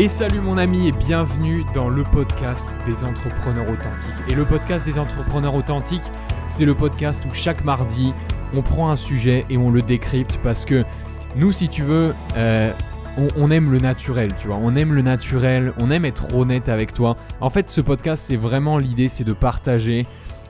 Et salut mon ami et bienvenue dans le podcast des entrepreneurs authentiques. Et le podcast des entrepreneurs authentiques, c'est le podcast où chaque mardi, on prend un sujet et on le décrypte parce que nous, si tu veux, euh, on, aime le naturel, tu vois. On aime le naturel, on aime être honnête avec toi. En fait, ce podcast, c'est vraiment l'idée, c'est de partager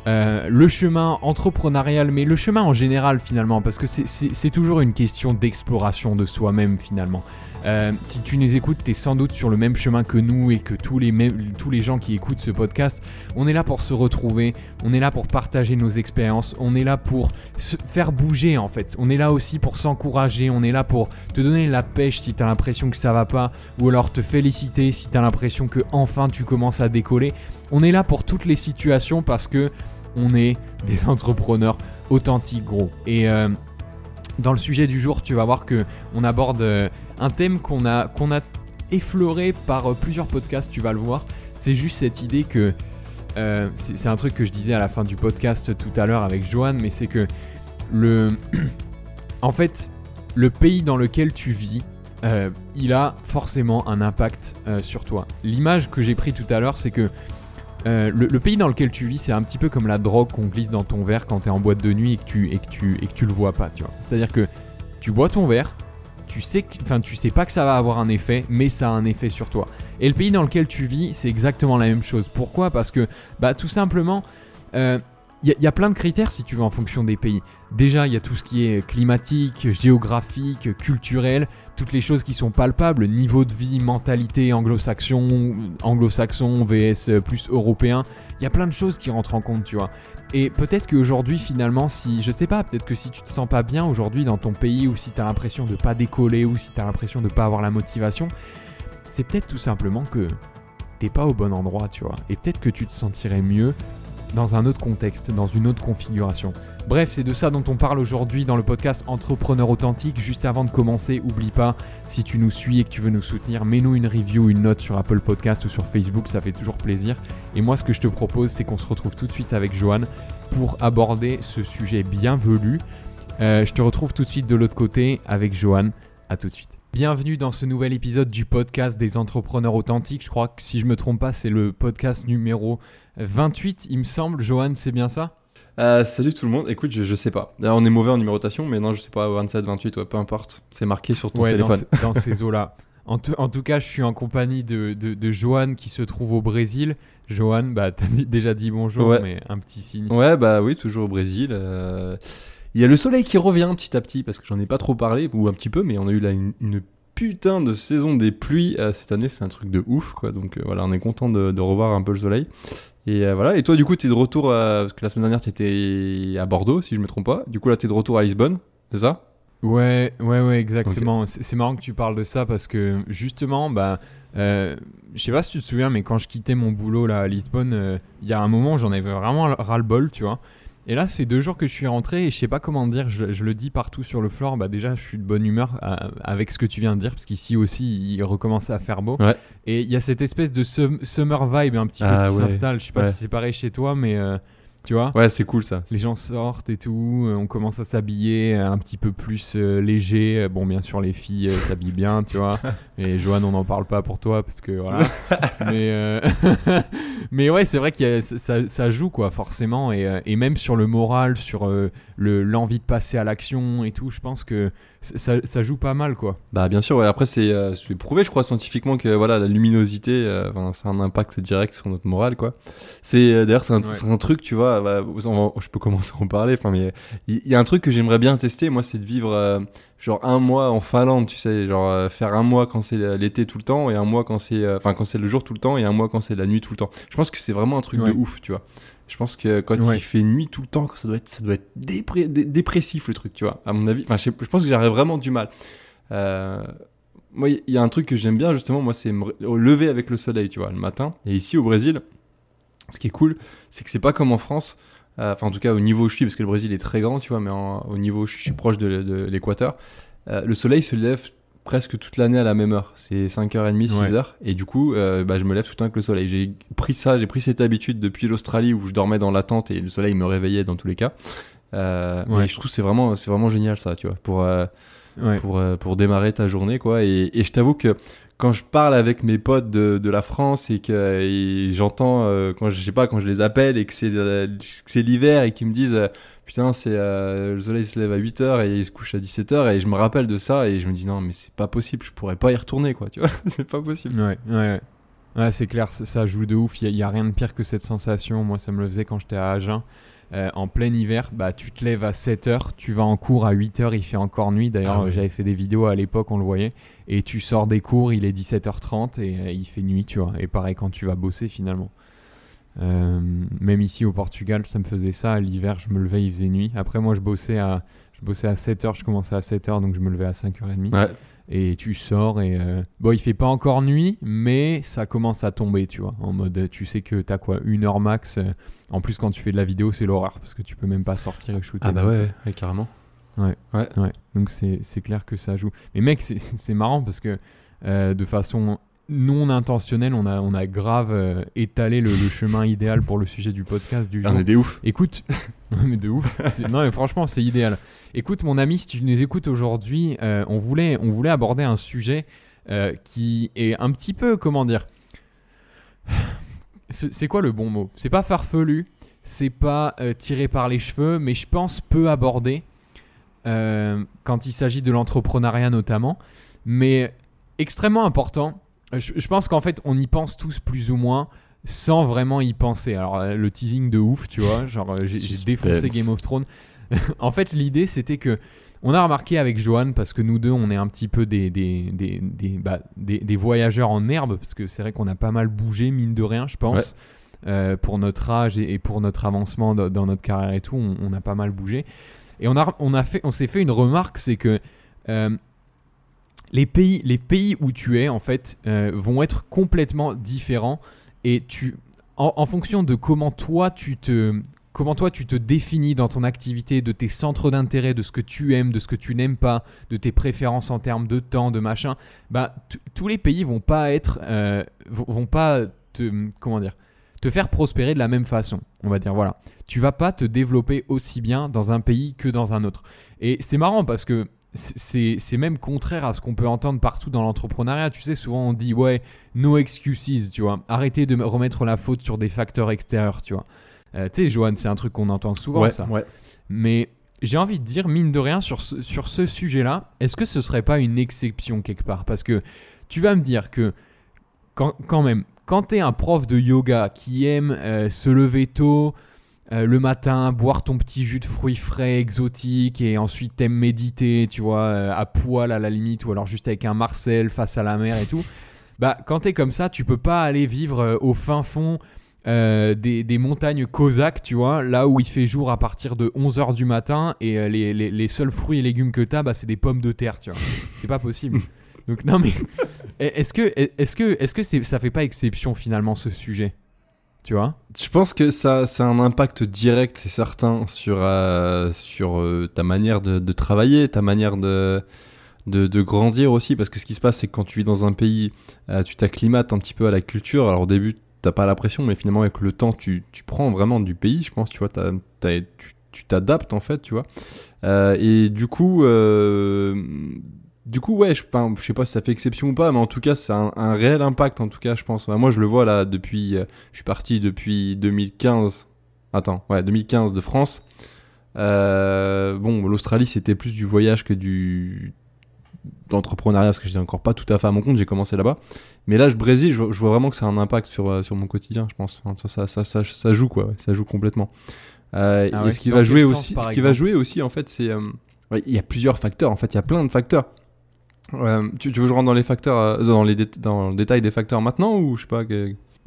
euh, le chemin entrepreneurial, mais le chemin en général finalement, parce que c'est toujours une question d'exploration de soi-même finalement. Euh, si tu nous écoutes, tu es sans doute sur le même chemin que nous et que tous les, tous les gens qui écoutent ce podcast. On est là pour se retrouver, on est là pour partager nos expériences, on est là pour se faire bouger en fait. On est là aussi pour s'encourager, on est là pour te donner la pêche si tu as l'impression que ça va pas, ou alors te féliciter si tu as l'impression que enfin tu commences à décoller. On est là pour toutes les situations parce que on est des entrepreneurs authentiques gros. Et euh, dans le sujet du jour, tu vas voir que on aborde euh, un thème qu'on a, a effleuré par euh, plusieurs podcasts, tu vas le voir. C'est juste cette idée que. Euh, c'est un truc que je disais à la fin du podcast tout à l'heure avec Johan, mais c'est que le. en fait, le pays dans lequel tu vis, il a forcément un impact sur toi. L'image que j'ai pris tout à l'heure, c'est que le, pays dans lequel tu vis, c'est un petit peu comme la drogue qu'on glisse dans ton verre quand tu es en boîte de nuit et que tu, et que tu, et que tu le vois pas, tu vois. C'est-à-dire que tu bois ton verre, tu sais, enfin, tu sais pas que ça va avoir un effet, mais ça a un effet sur toi. Et le pays dans lequel tu vis, c'est exactement la même chose. Pourquoi? Parce que, bah, tout simplement, il y, a plein de critères si tu veux en fonction des pays. Déjà, il y a tout ce qui est climatique, géographique, culturel, toutes les choses qui sont palpables, niveau de vie, mentalité anglo-saxon, anglo-saxon vs plus européen. Il y a plein de choses qui rentrent en compte, tu vois. Et peut-être qu'aujourd'hui, finalement, si, je sais pas, peut-être que si tu te sens pas bien aujourd'hui dans ton pays, ou si tu as l'impression de pas décoller, ou si tu as l'impression de pas avoir la motivation, c'est peut-être tout simplement que t'es pas au bon endroit, tu vois. Et peut-être que tu te sentirais mieux dans un autre contexte, dans une autre configuration. Bref, c'est de ça dont on parle aujourd'hui dans le podcast Entrepreneur Authentique. Juste avant de commencer, oublie pas, si tu nous suis et que tu veux nous soutenir, mets-nous une review, une note sur Apple Podcast ou sur Facebook, ça fait toujours plaisir. Et moi, ce que je te propose, c'est qu'on se retrouve tout de suite avec Johan pour aborder ce sujet bienvenu. Euh, je te retrouve tout de suite de l'autre côté avec Johan. À tout de suite. Bienvenue dans ce nouvel épisode du podcast des entrepreneurs authentiques. Je crois que si je me trompe pas, c'est le podcast numéro 28, il me semble. Johan, c'est bien ça? Euh, salut tout le monde, écoute, je, je sais pas. on est mauvais en numérotation, mais non, je sais pas, 27, 28, peu importe. C'est marqué sur ton téléphone. Dans, ces eaux-là. En, en, tout cas, je suis en compagnie de, de, Johan qui se trouve au Brésil. Johan, bah, t'as déjà dit bonjour, mais un petit signe. Ouais, bah oui, toujours au Brésil. Euh, il y a le soleil qui revient petit à petit, parce que j'en ai pas trop parlé, ou un petit peu, mais on a eu là une, putain de saison des pluies euh, cette année, c'est un truc de ouf, quoi. Donc voilà, on est content de, de, revoir un peu le soleil. Et euh, voilà. Et toi, du coup, tu es de retour, parce que la semaine dernière, tu étais à Bordeaux, si je me trompe pas. Du coup, là, tu es de retour à Lisbonne, c'est ça? Ouais, ouais, ouais, exactement. C'est marrant que tu parles de ça parce que justement, bah, euh, je sais pas si tu te souviens, mais quand je quittais mon boulot là à Lisbonne, euh, il y a un moment, j'en avais vraiment ras-le-bol, tu vois. Et là, ça fait deux jours que je suis rentré et je sais pas comment dire, je, le dis partout sur le floor. Bah, déjà, je suis de bonne humeur euh, avec ce que tu viens de dire, parce qu'ici aussi, il recommence à faire beau. Et il y a cette espèce de summer vibe un petit peu ah qui s'installe. Je sais pas si c'est pareil chez toi, mais. Euh, tu vois Ouais, c'est cool ça. Les gens sortent et tout, euh, on commence à s'habiller un petit peu plus léger. Bon, bien sûr, les filles s'habillent bien, tu vois. Et Joanne, on n'en parle pas pour toi parce que voilà. mais, mais ouais, c'est vrai que ça, ça, joue quoi, forcément. Et, et, même sur le moral, sur l'envie de passer à l'action et tout, je pense que ça, ça, joue pas mal quoi. Bah bien sûr, ouais. après c'est euh, prouvé je crois scientifiquement que voilà la luminosité, euh, a un impact direct sur notre morale quoi. C'est euh, d'ailleurs c'est un, un, truc tu vois, bah, je peux commencer à en parler, enfin mais il y, a un truc que j'aimerais bien tester moi c'est de vivre euh, genre un mois en Finlande, tu sais, genre faire un mois quand c'est l'été tout le temps et un mois quand c'est enfin quand c'est le jour tout le temps et un mois quand c'est la nuit tout le temps. Je pense que c'est vraiment un truc de ouf, tu vois. Je pense que quand il fait nuit tout le temps, ça doit être, ça doit être dépressif le truc, tu vois. À mon avis, enfin, je, pense que j'aurais vraiment du mal. Euh, moi, il y a un truc que j'aime bien justement, moi, c'est me lever avec le soleil, tu vois, le matin. Et ici au Brésil, ce qui est cool, c'est que c'est pas comme en France. Euh, enfin, en tout cas, au niveau où je suis, parce que le Brésil est très grand, tu vois, mais au niveau où je suis proche de, l'équateur, euh, le soleil se lève presque toute l'année à la même heure. C'est 5h30, 6h. Et du coup, euh, bah, je me lève tout le temps avec le soleil. J'ai pris ça, j'ai pris cette habitude depuis l'Australie où je dormais dans la tente et le soleil me réveillait dans tous les cas. Euh, je trouve c'est vraiment, c'est vraiment génial ça, tu vois. Pour, euh, Ouais. pour, pour démarrer ta journée, quoi. Et, et je t'avoue que quand je parle avec mes potes de, de la France et que j'entends, euh, quand je sais pas, quand je les appelle et que c'est euh, l'hiver et qu'ils me disent, euh, putain, c'est euh, le soleil se lève à 8h et il se couche à 17h et je me rappelle de ça et je me dis, non, mais c'est pas possible, je pourrais pas y retourner, quoi, tu vois, c'est pas possible. Ouais, ouais, ouais. Ouais, c'est clair, ça, joue de ouf. Il n'y a, rien de pire que cette sensation. Moi, ça me le faisait quand j'étais à Agen. Euh, en plein hiver, bah, tu te lèves à 7h, tu vas en cours à 8h, il fait encore nuit. D'ailleurs, Ah j'avais fait des vidéos à l'époque, on le voyait. Et tu sors des cours, il est 17h30 et euh, il fait nuit, tu vois. Et pareil quand tu vas bosser finalement. Euh, même ici au Portugal, ça me faisait ça. L'hiver, je me levais, il faisait nuit. Après, moi, je bossais à, je bossais à 7h, je commençais à 7h, donc je me levais à 5h30 Ouais, et tu sors et euh, bon il fait pas encore nuit mais ça commence à tomber tu vois en mode tu sais que t'as quoi une heure max en plus quand tu fais de la vidéo c'est l'horreur parce que tu peux même pas sortir et shooter ah bah ouais, ouais, ouais, carrément. Ouais donc c'est clair que ça joue mais mec c'est- marrant parce que euh, de façon non intentionnelle on a on a grave euh, étalé le, le chemin idéal pour le sujet du podcast du jour On est des ouf. Écoute, Ouais, mais de ouf. Non, mais franchement, c'est idéal. Écoute, mon ami, si tu nous écoutes aujourd'hui, euh, on, voulait, on voulait aborder un sujet qui est un petit peu, comment dire, c'est quoi le bon mot? C'est pas farfelu, c'est pas tiré par les cheveux, mais je pense peu abordé euh, quand il s'agit de l'entrepreneuriat notamment, mais extrêmement important. Euh, Je, je pense qu'en fait, on y pense tous plus ou moins sans vraiment y penser. Alors, euh, le teasing de ouf, tu vois, genre, j'ai défoncé Game of Thrones. en fait, l'idée, c'était que on a remarqué avec Johan, parce que nous deux, on est un petit peu des, des, des, des, bah, voyageurs en herbe, parce que c'est vrai qu'on a pas mal bougé, mine de rien, je pense. Euh, pour notre âge et, et pour notre avancement dans, dans notre carrière et tout, on, on a pas mal bougé. Et on, a, on, a fait, on s'est fait une remarque, c'est que euh, les, pays, les pays où tu es, en fait, euh, vont être complètement différents. Et tu, en, fonction de comment toi tu te comment toi tu te définis dans ton activité, de tes centres d'intérêt, de ce que tu aimes, de ce que tu n'aimes pas, de tes préférences en termes de temps, de machin, bah tous les pays vont pas être euh, vont vont pas te comment dire te faire prospérer de la même façon. On va dire voilà, tu vas pas te développer aussi bien dans un pays que dans un autre. Et c'est marrant parce que c'est même contraire à ce qu'on peut entendre partout dans l'entrepreneuriat. Tu sais, souvent on dit ouais, no excuses, tu vois. Arrêtez de me remettre la faute sur des facteurs extérieurs, tu vois. Euh, tu sais, Johan, c'est un truc qu'on entend souvent, ouais, ça. ouais. Mais j'ai envie de dire, mine de rien, sur ce, sur ce sujet-là, est-ce que ce serait pas une exception quelque part? Parce que tu vas me dire que, quand, quand même, quand tu es un prof de yoga qui aime euh, se lever tôt, euh, le matin, boire ton petit jus de fruits frais exotiques et ensuite t'aimes méditer, tu vois, euh, à poil à la limite, ou alors juste avec un Marcel face à la mer et tout, bah quand t'es comme ça, tu peux pas aller vivre euh, au fin fond des, des montagnes cosaques, tu vois, là où il fait jour à partir de 11h du matin et les, les- les seuls fruits et légumes que t'as, bah, c'est des pommes de terre, tu vois. C'est pas possible. Donc non mais est-ce que est-ce que est-ce que ça fait pas exception finalement ce sujet? Tu vois? Je pense que ça, ça a un impact direct, c'est certain, sur, euh, sur euh, ta manière de, travailler, ta manière de, de, grandir aussi. Parce que ce qui se passe, c'est que quand tu vis dans un pays, euh, tu t'acclimates un petit peu à la culture. Alors au début, t'as pas la pression, mais finalement, avec le temps, tu, tu prends vraiment du pays, je pense, tu vois, t'as- t'as- tu tu t'adaptes en fait, tu vois. Et du coup, du coup, ouais, je, je sais pas si ça fait exception ou pas, mais en tout cas, c'est un, un réel impact, en tout cas, je pense. Moi, je le vois là depuis. euh, je suis parti depuis 2015. Attends, ouais, 2015 de France. Euh, bon, l'Australie, c'était plus du voyage que du d'entrepreneuriat parce que j'étais encore pas tout à fait à mon compte. J'ai commencé là-bas, mais là, je Brésil, je, vois- je vois vraiment que ça a un impact sur euh, sur mon quotidien. Je pense, Enfin, ça, ça, ça, ça, ça joue quoi, ouais, ça joue complètement. Euh, Ah et ouais, ce qui va jouer sens, aussi, ce qui va jouer aussi, en fait, c'est euh, ouais, il y a plusieurs facteurs. En fait, il y a plein de facteurs. Euh, tu, veux que je rentre dans les facteurs, euh, dans les dans le détail des facteurs maintenant ou je sais pas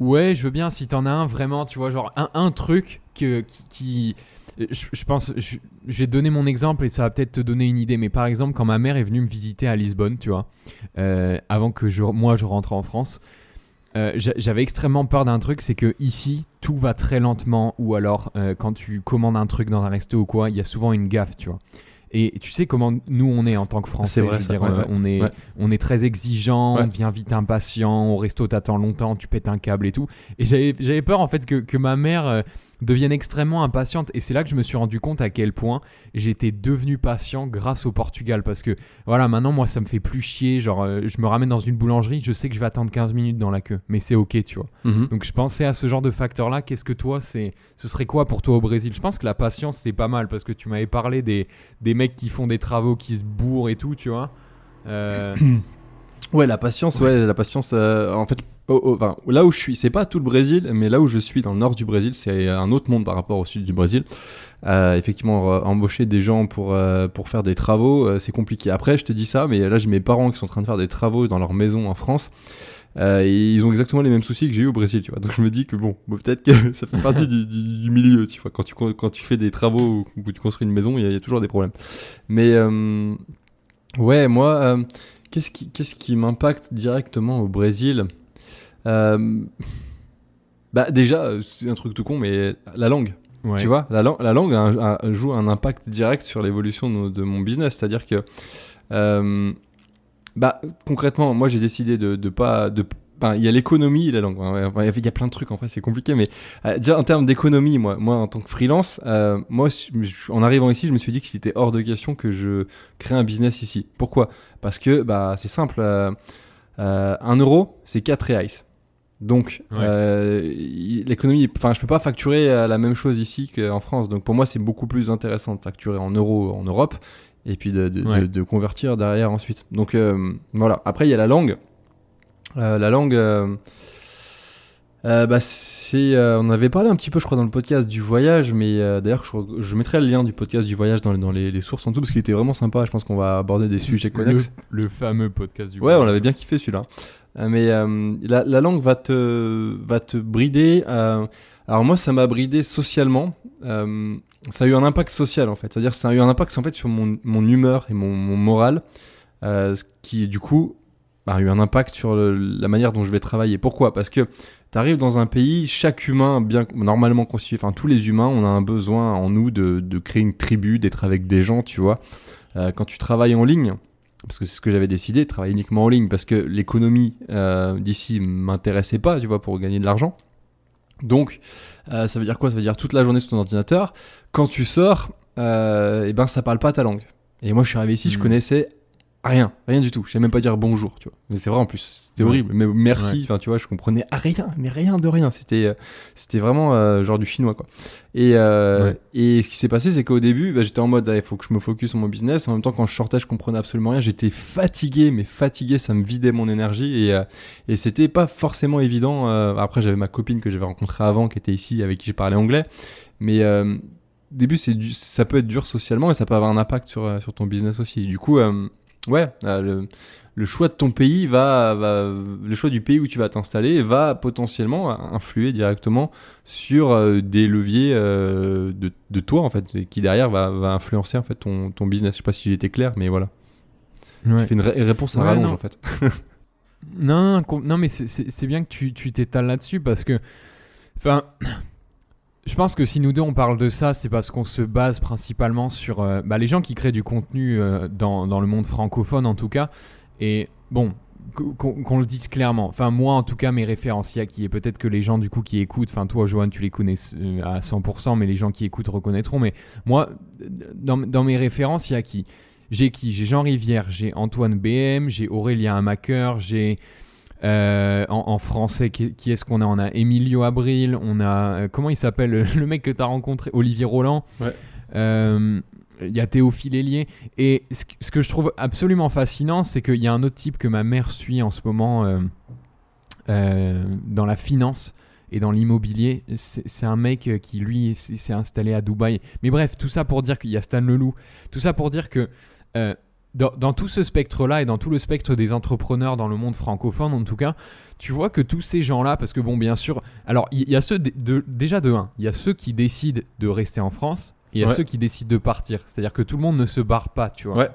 Ouais, je veux bien si t'en as un vraiment, tu vois, genre un, un truc que, qui. qui- je, je pense, te donner mon exemple et ça va peut-être te donner une idée. Mais par exemple, quand ma mère est venue me visiter à Lisbonne, tu vois, euh, avant que je, moi je rentre en France, euh, j'a- j'avais extrêmement peur d'un truc, c'est que ici tout va très lentement ou alors euh, quand tu commandes un truc dans un resto ou quoi, il y a souvent une gaffe, tu vois. Et tu sais comment nous on est en tant que Français, C'est vrai, je veux ça, dire, ouais, ouais, on est ouais. on est très exigeant, on devient vite impatient, au resto t'attends longtemps, tu pètes un câble et tout. Et j'avais j'avais peur en fait que, que ma mère euh, deviennent extrêmement impatientes. Et c'est là que je me suis rendu compte à quel point j'étais devenu patient grâce au Portugal. Parce que voilà, maintenant, moi, ça me fait plus chier. Genre, euh, je me ramène dans une boulangerie, je sais que je vais attendre 15 minutes dans la queue. Mais c'est ok, tu vois. Mhm. Donc je pensais à ce genre de facteur-là. Qu'est-ce que toi, c'est, ce serait quoi pour toi au Brésil? Je pense que la patience, c'est pas mal parce que tu m'avais parlé des, des mecs qui font des travaux, qui se bourrent et tout, tu vois. Euh, Ouais, la patience, ouais, la patience. euh, en fait, oh, oh, là où je suis, c'est pas tout le Brésil, mais là où je suis, dans le nord du Brésil, c'est un autre monde par rapport au sud du Brésil. Euh, effectivement, embaucher des gens pour, euh, pour faire des travaux, euh, c'est compliqué. Après, je te dis ça, mais là, j'ai mes parents qui sont en train de faire des travaux dans leur maison en France. Ils ont exactement les mêmes soucis que j'ai eu au Brésil, tu vois. Donc je me dis que bon, peut-être que ça fait partie du, milieu, tu vois. Quand tu, quand tu fais des travaux ou que tu construis une maison, il y, a- toujours des problèmes. Mais ouais, moi, qu'est-ce qui, qu'est-ce qui m'impacte directement au Brésil? Bah déjà, euh, c'est un truc tout con, mais la langue. ouais. Tu vois, la, la langue a un- a- joue un impact direct sur l'évolution de, de mon business. C'est-à-dire que, euh, bah, concrètement, moi j'ai décidé de, de pas. De, il y a l'économie et la langue. Il y a plein de trucs, en fait, c'est compliqué. Mais euh, déjà, en termes d'économie, moi, moi, en tant que freelance, euh, moi, en arrivant ici, je me suis dit qu'il était hors de question que je crée un business ici. Pourquoi? Parce que bah, c'est simple. euh, euh, un euro, c'est 4 reais. Donc, Ouais. euh, l'économie, enfin, je peux pas facturer la même chose ici qu'en France. Donc, pour moi, c'est beaucoup plus intéressant de facturer en euros en Europe et puis de, de- Ouais. de- de convertir derrière ensuite. Donc, euh, voilà. Après, il y a la langue. Euh, la langue, bah, c'est, on avait parlé un petit peu, je crois, dans le podcast du voyage, mais d'ailleurs, je, je mettrai le lien du podcast du voyage dans, les- dans les, les sources en tout, parce qu'il était vraiment sympa. Je pense qu'on va aborder des sujets connexes. Le, le fameux podcast du Ouais, on l'avait bien kiffé celui-là. Euh, mais euh, la, la langue va te, va te brider. euh, alors moi, ça m'a bridé socialement. Ça a eu un impact social en fait. C'est-à-dire ça a eu un impact en fait sur mon, mon humeur et mon, moral, ce qui du coup a eu un impact sur la manière dont je vais travailler. Pourquoi? Parce que tu arrives dans un pays, chaque humain, bien normalement constitué, enfin tous les humains, on a un besoin en nous de, de créer une tribu, d'être avec des gens, tu vois. Quand tu travailles en ligne, parce que c'est ce que j'avais décidé, travailler uniquement en ligne, parce que l'économie euh, d'ici m'intéressait pas, tu vois, pour gagner de l'argent. Donc, euh, ça veut dire quoi? Ça veut dire toute la journée sur ton ordinateur. Quand tu sors, euh, et ben ça parle pas ta langue. Et moi, je suis arrivé ici, je Mhm. connaissais rien, rien du tout. Je sais même pas dire bonjour, tu vois. Mais c'est vrai en plus, c'était Ouais. horrible. Mais merci, Ouais. enfin, tu vois, je comprenais rien, mais rien de rien. C'était, euh, c'était vraiment euh, genre du chinois, quoi. Et, euh, Ouais. et ce qui s'est passé, c'est qu'au début, bah, j'étais en mode, ah, il faut que je me focus sur mon business. En même temps, quand je sortais, je comprenais absolument rien. J'étais fatigué, mais fatigué, ça me vidait mon énergie. Et, euh, et c'était pas forcément évident. après, j'avais ma copine que j'avais rencontrée avant, qui était ici, avec qui j'ai parlé anglais. Mais au début, c'est ça peut être dur socialement et ça peut avoir un impact sur, sur ton business aussi. Du coup, euh, ouais, euh, le, le choix de ton pays va, va- le choix du pays où tu vas t'installer va potentiellement influer directement sur euh, des leviers euh, de, de toi en fait, et qui derrière va, va influencer en fait ton, ton business. Je sais pas si été clair, mais voilà. Ouais. J'ai fait une ré- réponse à Ouais, rallonge non. en fait. Non, non, mais c'est- bien que tu tu t'étales là-dessus parce que, enfin, je pense que si nous deux on parle de ça, c'est parce qu'on se base principalement sur euh, bah, les gens qui créent du contenu euh, dans, le monde francophone en tout cas. Et bon, qu'on le dise clairement. Enfin, moi en tout cas, mes références, il y a qui est peut-être que les gens du coup qui écoutent, enfin toi Johan, tu les connais euh, à 100%, mais les gens qui écoutent reconnaîtront. Mais moi, dans, dans mes références, il y a qui? J'ai qui? J'ai Jean Rivière, j'ai Antoine BM, j'ai Aurélien Amaker, j'ai euh, en, en français, qui, qui est-ce qu'on a? On a Emilio Abril, on a. euh, comment il s'appelle? Le, mec que tu as rencontré Olivier Roland. Ouais. Euh, Il y a Théophile Hélier. Et ce, que- ce que je trouve absolument fascinant, c'est qu'il y a un autre type que ma mère suit en ce moment euh, euh, dans la finance et dans l'immobilier. C'est un mec qui, lui, s'est s'est installé à Dubaï. Mais bref, tout ça pour dire qu'il y a Stan Leloup. Tout ça pour dire que euh, dans, dans tout ce spectre-là et dans tout le spectre des entrepreneurs dans le monde francophone, en tout cas, tu vois que tous ces gens-là, parce que bon, bien sûr, alors il y, a ceux de, de- déjà de un, il y a ceux qui décident de rester en France. et Il y a ceux qui décident de partir. C'est-à-dire que tout le monde ne se barre pas, tu vois. Ouais.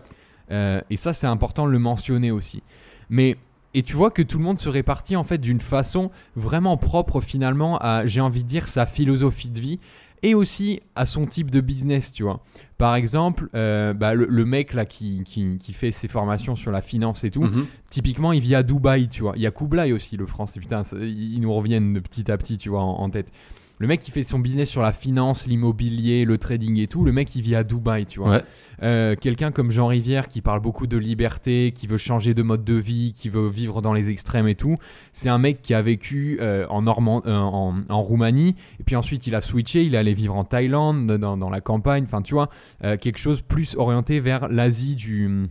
Euh, et ça, c'est important de le mentionner aussi. Mais et tu vois que tout le monde se répartit en fait d'une façon vraiment propre finalement à, j'ai envie de dire, sa philosophie de vie et aussi à son type de business, tu vois. Par exemple, euh, bah, le, le mec là qui, qui, qui fait ses formations sur la finance et tout, Mhm. typiquement il vit à Dubaï, tu vois. Il y a Kublai aussi, le français, putain, ça- ils nous reviennent de petit à petit, tu vois, en, en tête. Le mec qui fait son business sur la finance, l'immobilier, le trading et tout, le mec il vit à Dubaï, tu vois. Ouais. Euh, Quelqu'un comme Jean Rivière qui parle beaucoup de liberté, qui veut changer de mode de vie, qui veut vivre dans les extrêmes et tout, c'est un mec qui a vécu euh, en, Normand, euh, en, en Roumanie, et puis ensuite il a switché, il est allé vivre en Thaïlande, dans, dans la campagne, enfin tu vois, quelque chose plus orienté vers l'Asie du...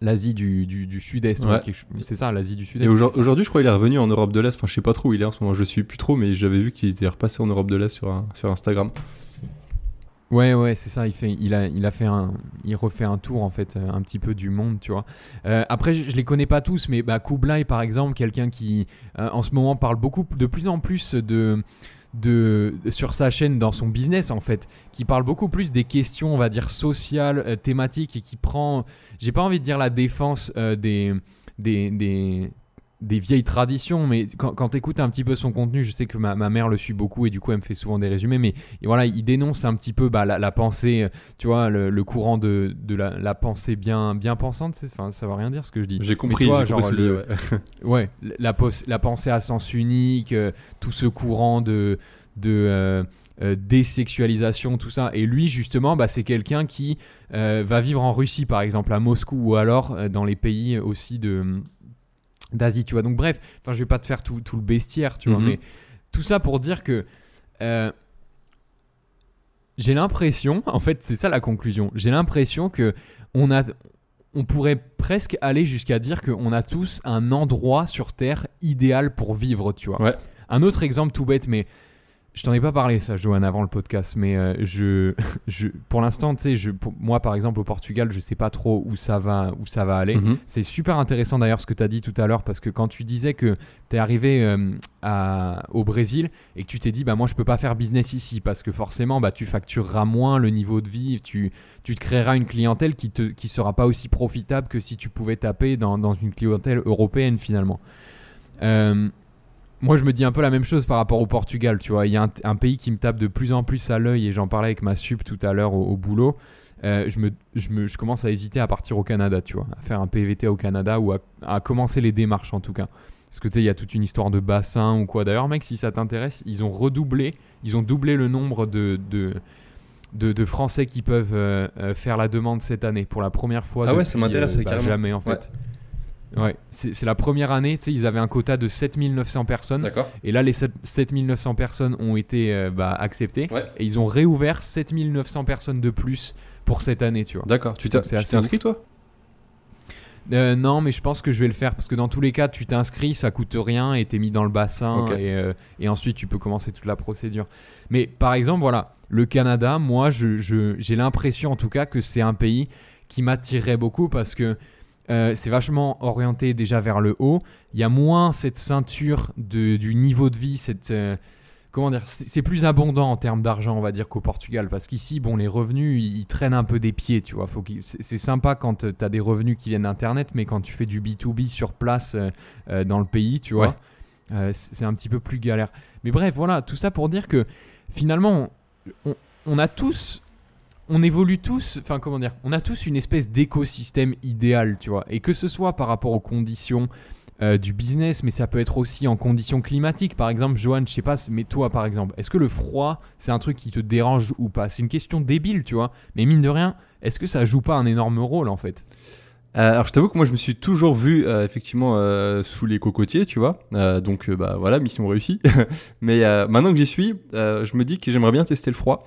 L'Asie du, du, du Sud-Est, ouais, Ouais. c'est ça, l'Asie du Sud-Est. Et aujourd- aujourd'hui, je crois qu'il est revenu en Europe de l'Est. Enfin, je sais pas trop où il est en ce moment. Je suis plus trop, mais j'avais vu qu'il était repassé en Europe de l'Est sur, un- sur Instagram. Ouais, ouais, c'est ça. Il fait, il a, il a fait un, il refait un tour en fait, euh, un petit peu du monde, tu vois. Euh, après, je, je les connais pas tous, mais bah, Kublai, par exemple, quelqu'un qui, euh, en ce moment, parle beaucoup, de plus en plus de, de, sur sa chaîne, dans son business en fait, qui parle beaucoup plus des questions, on va dire sociales, euh, thématiques, et qui prend, j'ai pas envie de dire la défense euh, des, des, des des vieilles traditions, mais quand, quand tu écoutes un petit peu son contenu, je sais que ma, ma mère le suit beaucoup et du coup elle me fait souvent des résumés, mais voilà, il dénonce un petit peu bah, la, la pensée, euh, tu vois, le, le courant de, de la, la pensée bien, bien pensante, enfin, ça va rien dire ce que je dis. J'ai Mais compris. j'ai compris genre le- ouais. Ouais, la, la pensée à sens unique, euh, tout ce courant de, de euh, euh, désexualisation, tout ça. Et lui, justement, bah, c'est quelqu'un qui va vivre en Russie, par exemple, à Moscou, ou alors dans les pays aussi de d'Asie, tu vois. Donc bref, enfin, je vais pas te faire tout, tout le bestiaire, tu vois, Mhm. mais tout ça pour dire que euh, j'ai l'impression, en fait, c'est ça la conclusion. J'ai l'impression que on a, on pourrait presque aller jusqu'à dire qu'on a tous un endroit sur Terre idéal pour vivre, tu vois. Ouais. Un autre exemple tout bête, mais je t'en ai pas parlé ça, Johan, avant le podcast, mais euh, je, je, pour l'instant, tu sais, moi par exemple au Portugal, je sais pas trop où ça va, où ça va aller. Mhm. C'est super intéressant d'ailleurs ce que tu as dit tout à l'heure parce que quand tu disais que tu es arrivé euh, à- au Brésil et que tu t'es dit bah moi je peux pas faire business ici parce que forcément bah tu factureras moins le niveau de vie, tu, tu te créeras une clientèle qui te qui sera pas aussi profitable que si tu pouvais taper dans, dans une clientèle européenne finalement. Euh, moi, je me dis un peu la même chose par rapport au Portugal, tu vois. Il y a un, un pays qui me tape de plus en plus à l'œil et j'en parlais avec ma sup tout à l'heure au, au boulot. Euh, je, me, je, me, je commence à hésiter à partir au Canada, tu vois, à faire un PVT au Canada ou à, à commencer les démarches en tout cas. Parce que tu sais, il y a toute une histoire de bassin ou quoi. D'ailleurs, mec, si ça t'intéresse, ils ont redoublé, ils ont doublé le nombre de, de, de, de Français qui peuvent euh, euh, faire la demande cette année pour la première fois. Ah ouais, ça m'intéresse, bah, carrément. jamais en fait. Ouais, c'est c'est la première année, tu sais, ils avaient un quota de 7900 personnes. D'accord. Et là, les 7 7900 personnes ont été euh, bah, acceptées. Ouais. Et ils ont réouvert 7900 personnes de plus pour cette année, tu vois. D'accord. Tu t'es inscrit toi? Euh, non, mais je pense que je vais le faire parce que dans tous les cas, tu t'inscris, ça coûte rien et t'es mis dans le bassin et, euh, et ensuite tu peux commencer toute la procédure. Mais par exemple, voilà, le Canada, moi, je- je- j'ai l'impression en tout cas que c'est un pays qui m'attirerait beaucoup parce que euh, c'est vachement orienté déjà vers le haut. Il y a moins cette ceinture de, du niveau de vie, cette. euh, Comment dire C'est plus abondant en termes d'argent, on va dire, qu'au Portugal. Parce qu'ici, bon, les revenus, ils, traînent un peu des pieds, tu vois. Faut c'est sympa quand tu as des revenus qui viennent d'Internet, mais quand tu fais du B2B sur place euh, euh, dans le pays, tu vois, Ouais. euh, c'est c'est un petit peu plus galère. Mais bref, voilà, tout ça pour dire que finalement, on, on a tous. On évolue tous, enfin comment dire, on a tous une espèce d'écosystème idéal, tu vois. Et que ce soit par rapport aux conditions euh, du business, mais ça peut être aussi en conditions climatiques. Par exemple, Johan, je sais pas, mais toi par exemple, est-ce que le froid, c'est un truc qui te dérange ou pas? C'est une question débile, tu vois. Mais mine de rien, est-ce que ça joue pas un énorme rôle en fait? Euh, alors je t'avoue que moi je me suis toujours vu euh, effectivement sous les cocotiers, tu vois. Donc bah voilà, mission réussie. Mais maintenant que j'y suis, je me dis que j'aimerais bien tester le froid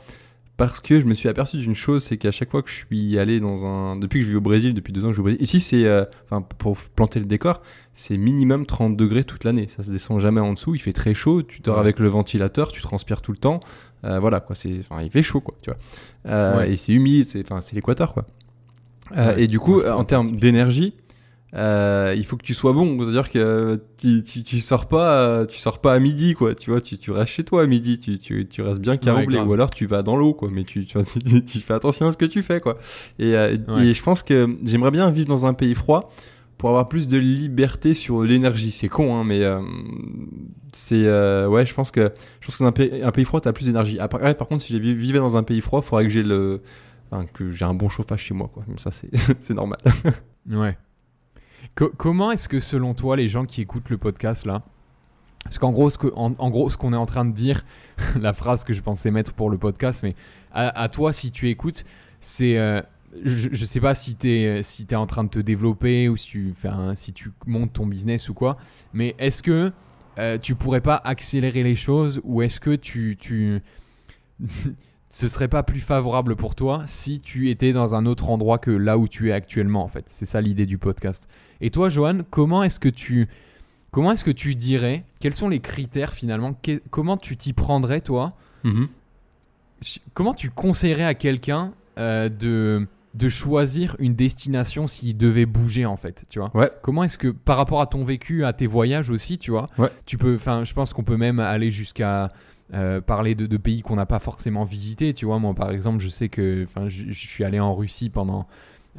parce que je me suis aperçu d'une chose, c'est qu'à chaque fois que je suis allé dans un, depuis que je vis au Brésil, depuis deux ans que je vis au Brésil, ici c'est, euh, enfin pour planter le décor, c'est minimum 30 degrés toute l'année. Ça se descend jamais en dessous. Il fait très chaud. Tu dors Ouais. avec le ventilateur, tu transpires tout le temps. Euh, voilà quoi. C'est, enfin il fait chaud quoi, tu vois. Euh, Ouais. Et c'est humide, c'est, enfin c'est l'équateur quoi. Ouais. et du coup, en termes d'énergie, euh, il faut que tu sois bon. C'est-à-dire que euh, tu, tu, tu sors pas, euh, tu sors pas à midi, quoi. Tu vois, tu, tu restes chez toi à midi. Tu, tu, tu restes bien caramblé, grave. ou alors tu vas dans l'eau, quoi. Mais tu, tu, fais attention à ce que tu fais, quoi. Et, euh, Ouais. et je pense que j'aimerais bien vivre dans un pays froid pour avoir plus de liberté sur l'énergie. C'est con, hein, mais euh, c'est ouais. Je pense que je pense que dans un pays, un pays froid, t'as plus d'énergie. Après, par contre, si je vi- vivais dans un pays froid, il faudrait que j'ai le Enfin, que j'ai un bon chauffage chez moi, quoi. Mais ça, c'est c'est normal. Ouais. Co- comment est-ce que selon toi, les gens qui écoutent le podcast là, Parce qu'en gros, ce gros, qu'on est en train de dire, la phrase que je pensais mettre pour le podcast, mais à, toi, si tu écoutes, c'est. euh, je, je sais pas si tu es, si en train de te développer ou si tu, enfin, si tu montes ton business ou quoi, mais est-ce que euh, tu pourrais pas accélérer les choses ou est-ce que tu ce serait pas plus favorable pour toi si tu étais dans un autre endroit que là où tu es actuellement en fait. C'est ça l'idée du podcast. Et toi Johan, comment est-ce que tu comment est-ce que tu dirais quels sont les critères finalement que- comment tu t'y prendrais toi? Mhm. Ch- Comment tu conseillerais à quelqu'un euh, de de choisir une destination s'il devait bouger en fait, tu vois? Ouais. Comment est-ce que par rapport à ton vécu, à tes voyages aussi, tu vois? Ouais. Tu peux enfin je pense qu'on peut même aller jusqu'à euh, parler de, pays qu'on n'a pas forcément visités, tu vois. Moi, par exemple, je sais que, je suis allé en Russie pendant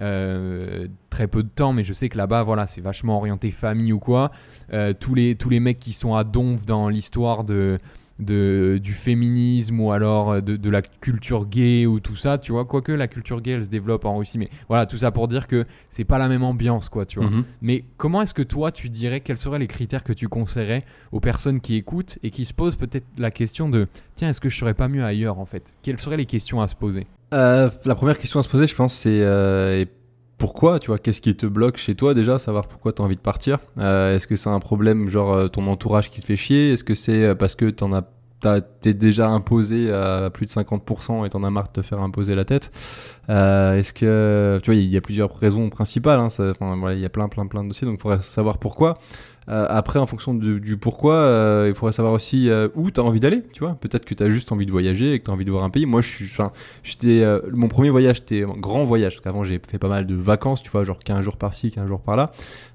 euh, très peu de temps, mais je sais que là-bas, voilà, c'est vachement orienté famille ou quoi. Euh, tous les tous les mecs qui sont à donf dans l'histoire de, de du féminisme ou alors euh, de, de la culture gay ou tout ça, tu vois. Quoique la culture gay, elle se développe en Russie, mais voilà, tout ça pour dire que c'est pas la même ambiance, quoi, tu vois. Mhm. Mais comment est-ce que toi, tu dirais, quels seraient les critères que tu conseillerais aux personnes qui écoutent et qui se posent peut-être la question de tiens, est-ce que je serais pas mieux ailleurs en fait? Quelles seraient les questions à se poser? Euh, la première question à se poser, je pense, c'est euh, pourquoi, tu vois, qu'est-ce qui te bloque chez toi déjà, savoir pourquoi tu as envie de partir. Euh, Est-ce que c'est un problème, genre euh, ton entourage qui te fait chier? Est-ce que c'est euh, parce que t'en as t'es déjà imposé à plus de 50% et t'en as marre de te faire imposer la tête? Est-ce que, tu vois, il y a plusieurs raisons principales, hein, il y a plein, plein, plein de dossiers, donc il faudrait savoir pourquoi. Euh, après, en fonction du, pourquoi, euh, il faudrait savoir aussi euh, où tu as envie d'aller, tu vois. Peut-être que tu as juste envie de voyager et que tu as envie de voir un pays. Moi, je suis, enfin, mon premier voyage, c'était un grand voyage, parce qu'avant, j'ai fait pas mal de vacances, tu vois, genre 15 jours par-ci, 15 jours par-là.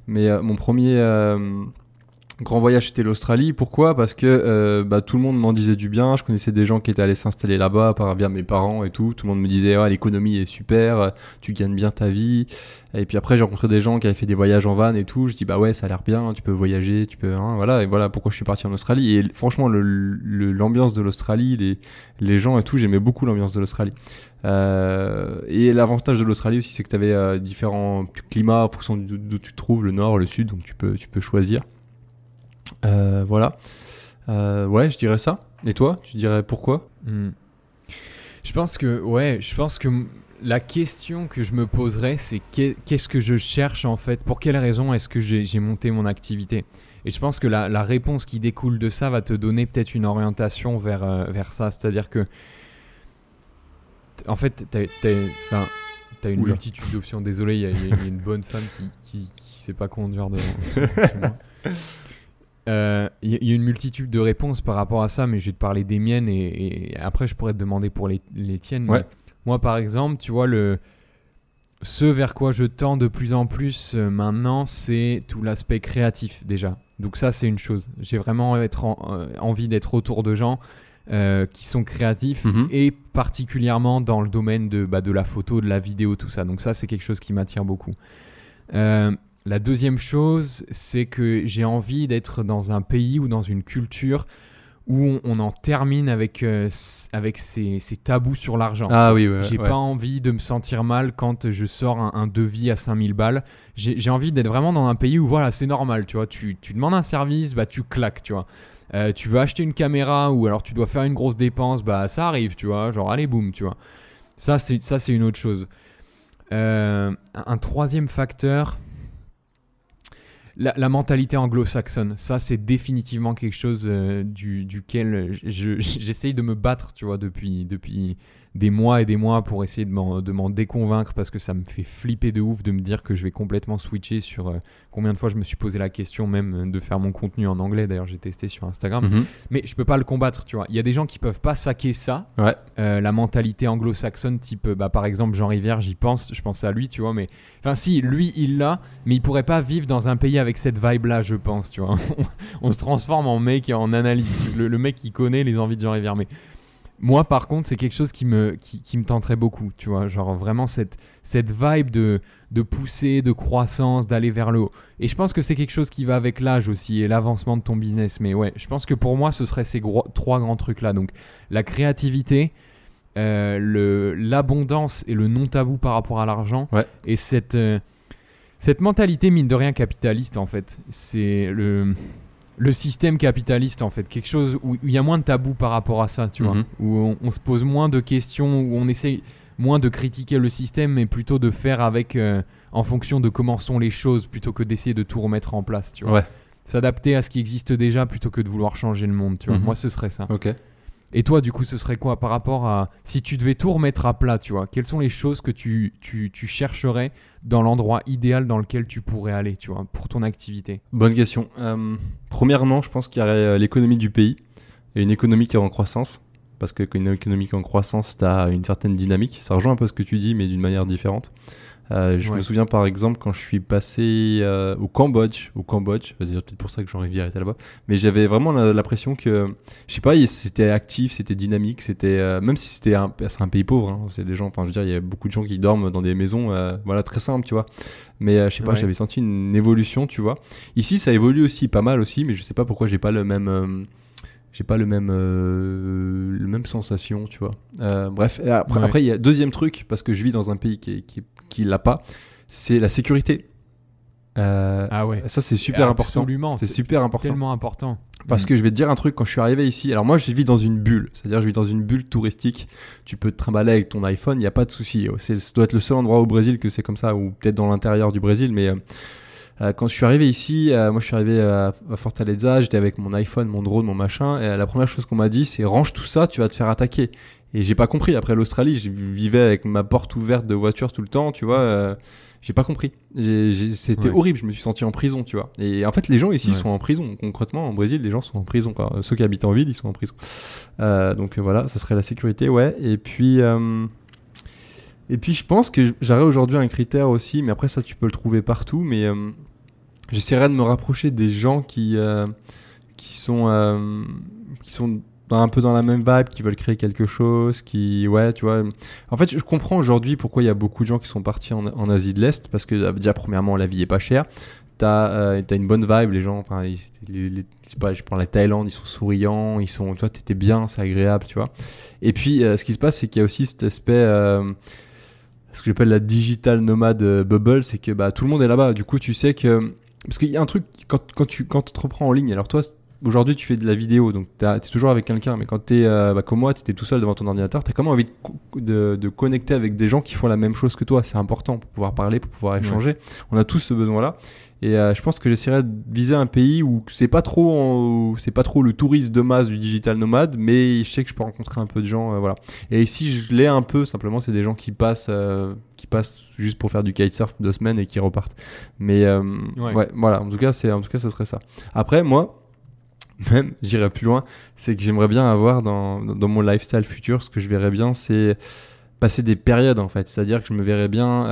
Mais mon premier grand voyage, c'était l'Australie. Pourquoi? Parce que euh, bah, tout le monde m'en disait du bien. Je connaissais des gens qui étaient allés s'installer là-bas par via mes parents et tout. Tout le monde me disait, ouais, l'économie est super, euh, tu gagnes bien ta vie. Et puis après, j'ai rencontré des gens qui avaient fait des voyages en van et tout. Je dis, bah ouais, ça a l'air bien, tu peux voyager, tu peux. hein, voilà, et voilà pourquoi je suis parti en Australie. Et franchement, l'ambiance de l'Australie, les, les gens et tout, j'aimais beaucoup l'ambiance de l'Australie. Euh, et l'avantage de l'Australie aussi, c'est que tu avais différents climats en fonction d'où tu te trouves, le nord, le sud, donc tu peux, tu peux choisir. Euh, voilà. Euh, ouais, je dirais ça. Et toi, tu dirais pourquoi? Hmm. Je pense que, ouais, je pense que la question que je me poserais, c'est qu'est- qu'est-ce que je cherche en fait? Pour quelle raison est-ce que j'ai monté mon activité? Et je pense que la, la réponse qui découle de ça va te donner peut-être une orientation vers, euh, vers ça. C'est-à-dire que, en fait, t'as as, une Oula. multitude d'options. Désolé, il y, a- y y une bonne femme qui, qui, qui sait pas conduire devant moi. Euh, Il y, a- il une multitude de réponses par rapport à ça, mais je vais te parler des miennes et, et après je pourrais te demander pour les, les tiennes. Ouais. Moi, par exemple, tu vois, le, ce vers quoi je tends de plus en plus euh, maintenant, c'est tout l'aspect créatif déjà. Donc ça, c'est une chose. J'ai vraiment être en- euh, envie d'être autour de gens qui sont créatifs Mhm. et particulièrement dans le domaine de, bah, de la photo, de la vidéo, tout ça. Donc ça, c'est quelque chose qui m'attire beaucoup. Euh, la deuxième chose, c'est que j'ai envie d'être dans un pays ou dans une culture où on, on en termine avec, euh, avec ces, ces tabous sur l'argent. Ah oui, ouais. J'ai ouais. pas envie de me sentir mal quand je sors un, un devis à 5000 balles. J'ai envie d'être vraiment dans un pays où voilà, c'est normal, tu vois. Tu, tu demandes un service, bah tu claques, tu vois. Euh, tu veux acheter une caméra ou alors tu dois faire une grosse dépense, bah ça arrive, tu vois. Genre allez, boum, tu vois. Ça, c'est une autre chose. Euh, un troisième facteur, la, mentalité anglo-saxonne. Ça, c'est définitivement quelque chose euh, du, duquel je- j'essaye de me battre, tu vois, depuis, depuis des mois et des mois pour essayer de m'en, déconvaincre parce que ça me fait flipper de ouf de me dire que je vais complètement switcher sur euh, combien de fois je me suis posé la question même euh, de faire mon contenu en anglais. D'ailleurs, j'ai testé sur Instagram. Mhm. Mais je peux pas le combattre, tu vois. Il y a des gens qui peuvent pas saquer ça. Ouais. Euh, la mentalité anglo-saxonne, type, bah, par exemple, Jean Rivière, j'y pense, je pense à lui, tu vois. Mais enfin, si, lui, il l'a, mais il pourrait pas vivre dans un pays avec cette vibe-là, je pense, tu vois. On se transforme en mec et en analyse. Le, le mec qui connaît les envies de Jean Rivière. Mais moi, par contre, c'est quelque chose qui me, qui, qui me tenterait beaucoup, tu vois. Genre vraiment cette, cette vibe de, de pousser, de croissance, d'aller vers le haut. Et je pense que c'est quelque chose qui va avec l'âge aussi et l'avancement de ton business. Mais ouais, je pense que pour moi, ce serait ces gros- trois grands trucs-là. Donc la créativité, euh, l'abondance et le non-tabou par rapport à l'argent. Ouais. Et cette, euh, cette mentalité, mine de rien, capitaliste, en fait. C'est le. Le système capitaliste en fait, quelque chose où il y a moins de tabous par rapport à ça, tu vois, Mhm. où on, on se pose moins de questions, où on essaie moins de critiquer le système, mais plutôt de faire avec euh, en fonction de comment sont les choses, plutôt que d'essayer de tout remettre en place, tu vois. Ouais, S'adapter à ce qui existe déjà plutôt que de vouloir changer le monde, tu vois. Mhm. Moi, ce serait ça. ok. Et toi, du coup, ce serait quoi par rapport à si tu devais tout remettre à plat, tu vois Quelles sont les choses que tu, tu, chercherais dans l'endroit idéal dans lequel tu pourrais aller, tu vois, pour ton activité? Bonne question. Euh, premièrement, je pense qu'il y aurait euh, l'économie du pays et une économie qui est en croissance. Parce que quand une économie qui est en croissance, tu as une certaine dynamique. Ça rejoint un peu ce que tu dis, mais d'une manière différente. Euh, je Ouais. me souviens par exemple quand je suis passé euh, au Cambodge, au Cambodge, c'est peut-être pour ça que Jean-Rivière était là-bas, mais j'avais vraiment l'impression que, je sais pas, c'était actif, c'était dynamique, c'était, euh, même si c'était un, un pays pauvre, hein, c'est des gens, enfin je veux dire, il y a beaucoup de gens qui dorment dans des maisons, voilà, très simples, tu vois. Mais je sais pas, Ouais. j'avais senti une évolution, tu vois. Ici, ça évolue aussi pas mal aussi, mais je sais pas pourquoi j'ai pas le même, j'ai pas le même, euh, le même sensation, tu vois. Euh, bref, après, Ouais. après, il y a deuxième truc parce que je vis dans un pays qui, est- qui, qui l'a pas, c'est la sécurité. Euh, Ah ouais. Ça, c'est super important. Absolument. C'est super important. tellement important. Parce Mm. que je vais te dire un truc, quand je suis arrivé ici, alors moi je vis dans une bulle, c'est-à-dire je vis dans une bulle touristique, tu peux te trimballer avec ton iPhone, il n'y a pas de souci. C'est- Ça doit être le seul endroit au Brésil que c'est comme ça, ou peut-être dans l'intérieur du Brésil, mais euh, euh, quand je suis arrivé ici, euh, moi je suis arrivé à, à Fortaleza, j'étais avec mon iPhone, mon drone, mon machin, et la première chose qu'on m'a dit c'est range tout ça, tu vas te faire attaquer. Et j'ai pas compris, après l'Australie, je vivais avec ma porte ouverte de voiture tout le temps, tu vois. euh, j'ai pas compris. C'était Ouais. horrible, je me suis senti en prison, tu vois. Et en fait, les gens ici Ouais. sont en prison. Concrètement, en Brésil, les gens sont en prison. Quoi. Ceux qui habitent en ville, ils sont en prison. Euh, donc euh, voilà, ça serait la sécurité, ouais. Et puis, euh, et puis je pense que j'aurais aujourd'hui un critère aussi, mais après ça, tu peux le trouver partout. Mais euh, j'essaierai de me rapprocher des gens qui, euh, qui sont, euh, qui sont un peu dans la même vibe, qui veulent créer quelque chose, qui, ouais, tu vois. En fait, je comprends aujourd'hui pourquoi il y a beaucoup de gens qui sont partis en, Asie de l'Est, parce que euh, déjà, premièrement, la vie est pas chère. T'as euh, t'as une bonne vibe, les gens, enfin, ils- je pas, je prends la Thaïlande, ils sont souriants, ils sont, toi, t'étais bien, c'est agréable, tu vois. Et puis, euh, ce qui se passe, c'est qu'il y a aussi cet aspect, euh, ce que j'appelle la digital nomade bubble, c'est que bah, tout le monde est là-bas. Du coup, tu sais que. Parce qu'il y a un truc, quand, quand tu quand tu te reprends en ligne, alors toi, aujourd'hui, tu fais de la vidéo, donc tu es toujours avec quelqu'un, mais quand tu es bah, comme moi, tu étais tout seul devant ton ordinateur, tu as quand même envie de, co- de, de connecter avec des gens qui font la même chose que toi? C'est important pour pouvoir parler, pour pouvoir échanger. On a tous ce besoin-là. Et euh, je pense que j'essaierai de viser un pays où c'est pas trop c'est pas trop le tourisme de masse du digital nomade, mais je sais que je peux rencontrer un peu de gens, euh, voilà. Et si je l'ai un peu, simplement, c'est des gens qui passent, euh, qui passent juste pour faire du kitesurf deux semaines et qui repartent. Mais euh, Ouais. ouais. voilà. En tout cas, c'est en tout cas, ce serait ça. Après, moi, même, j'irais plus loin, c'est que j'aimerais bien avoir dans, dans mon lifestyle futur, ce que je verrais bien, c'est passer des périodes en fait. C'est-à-dire que je me verrais bien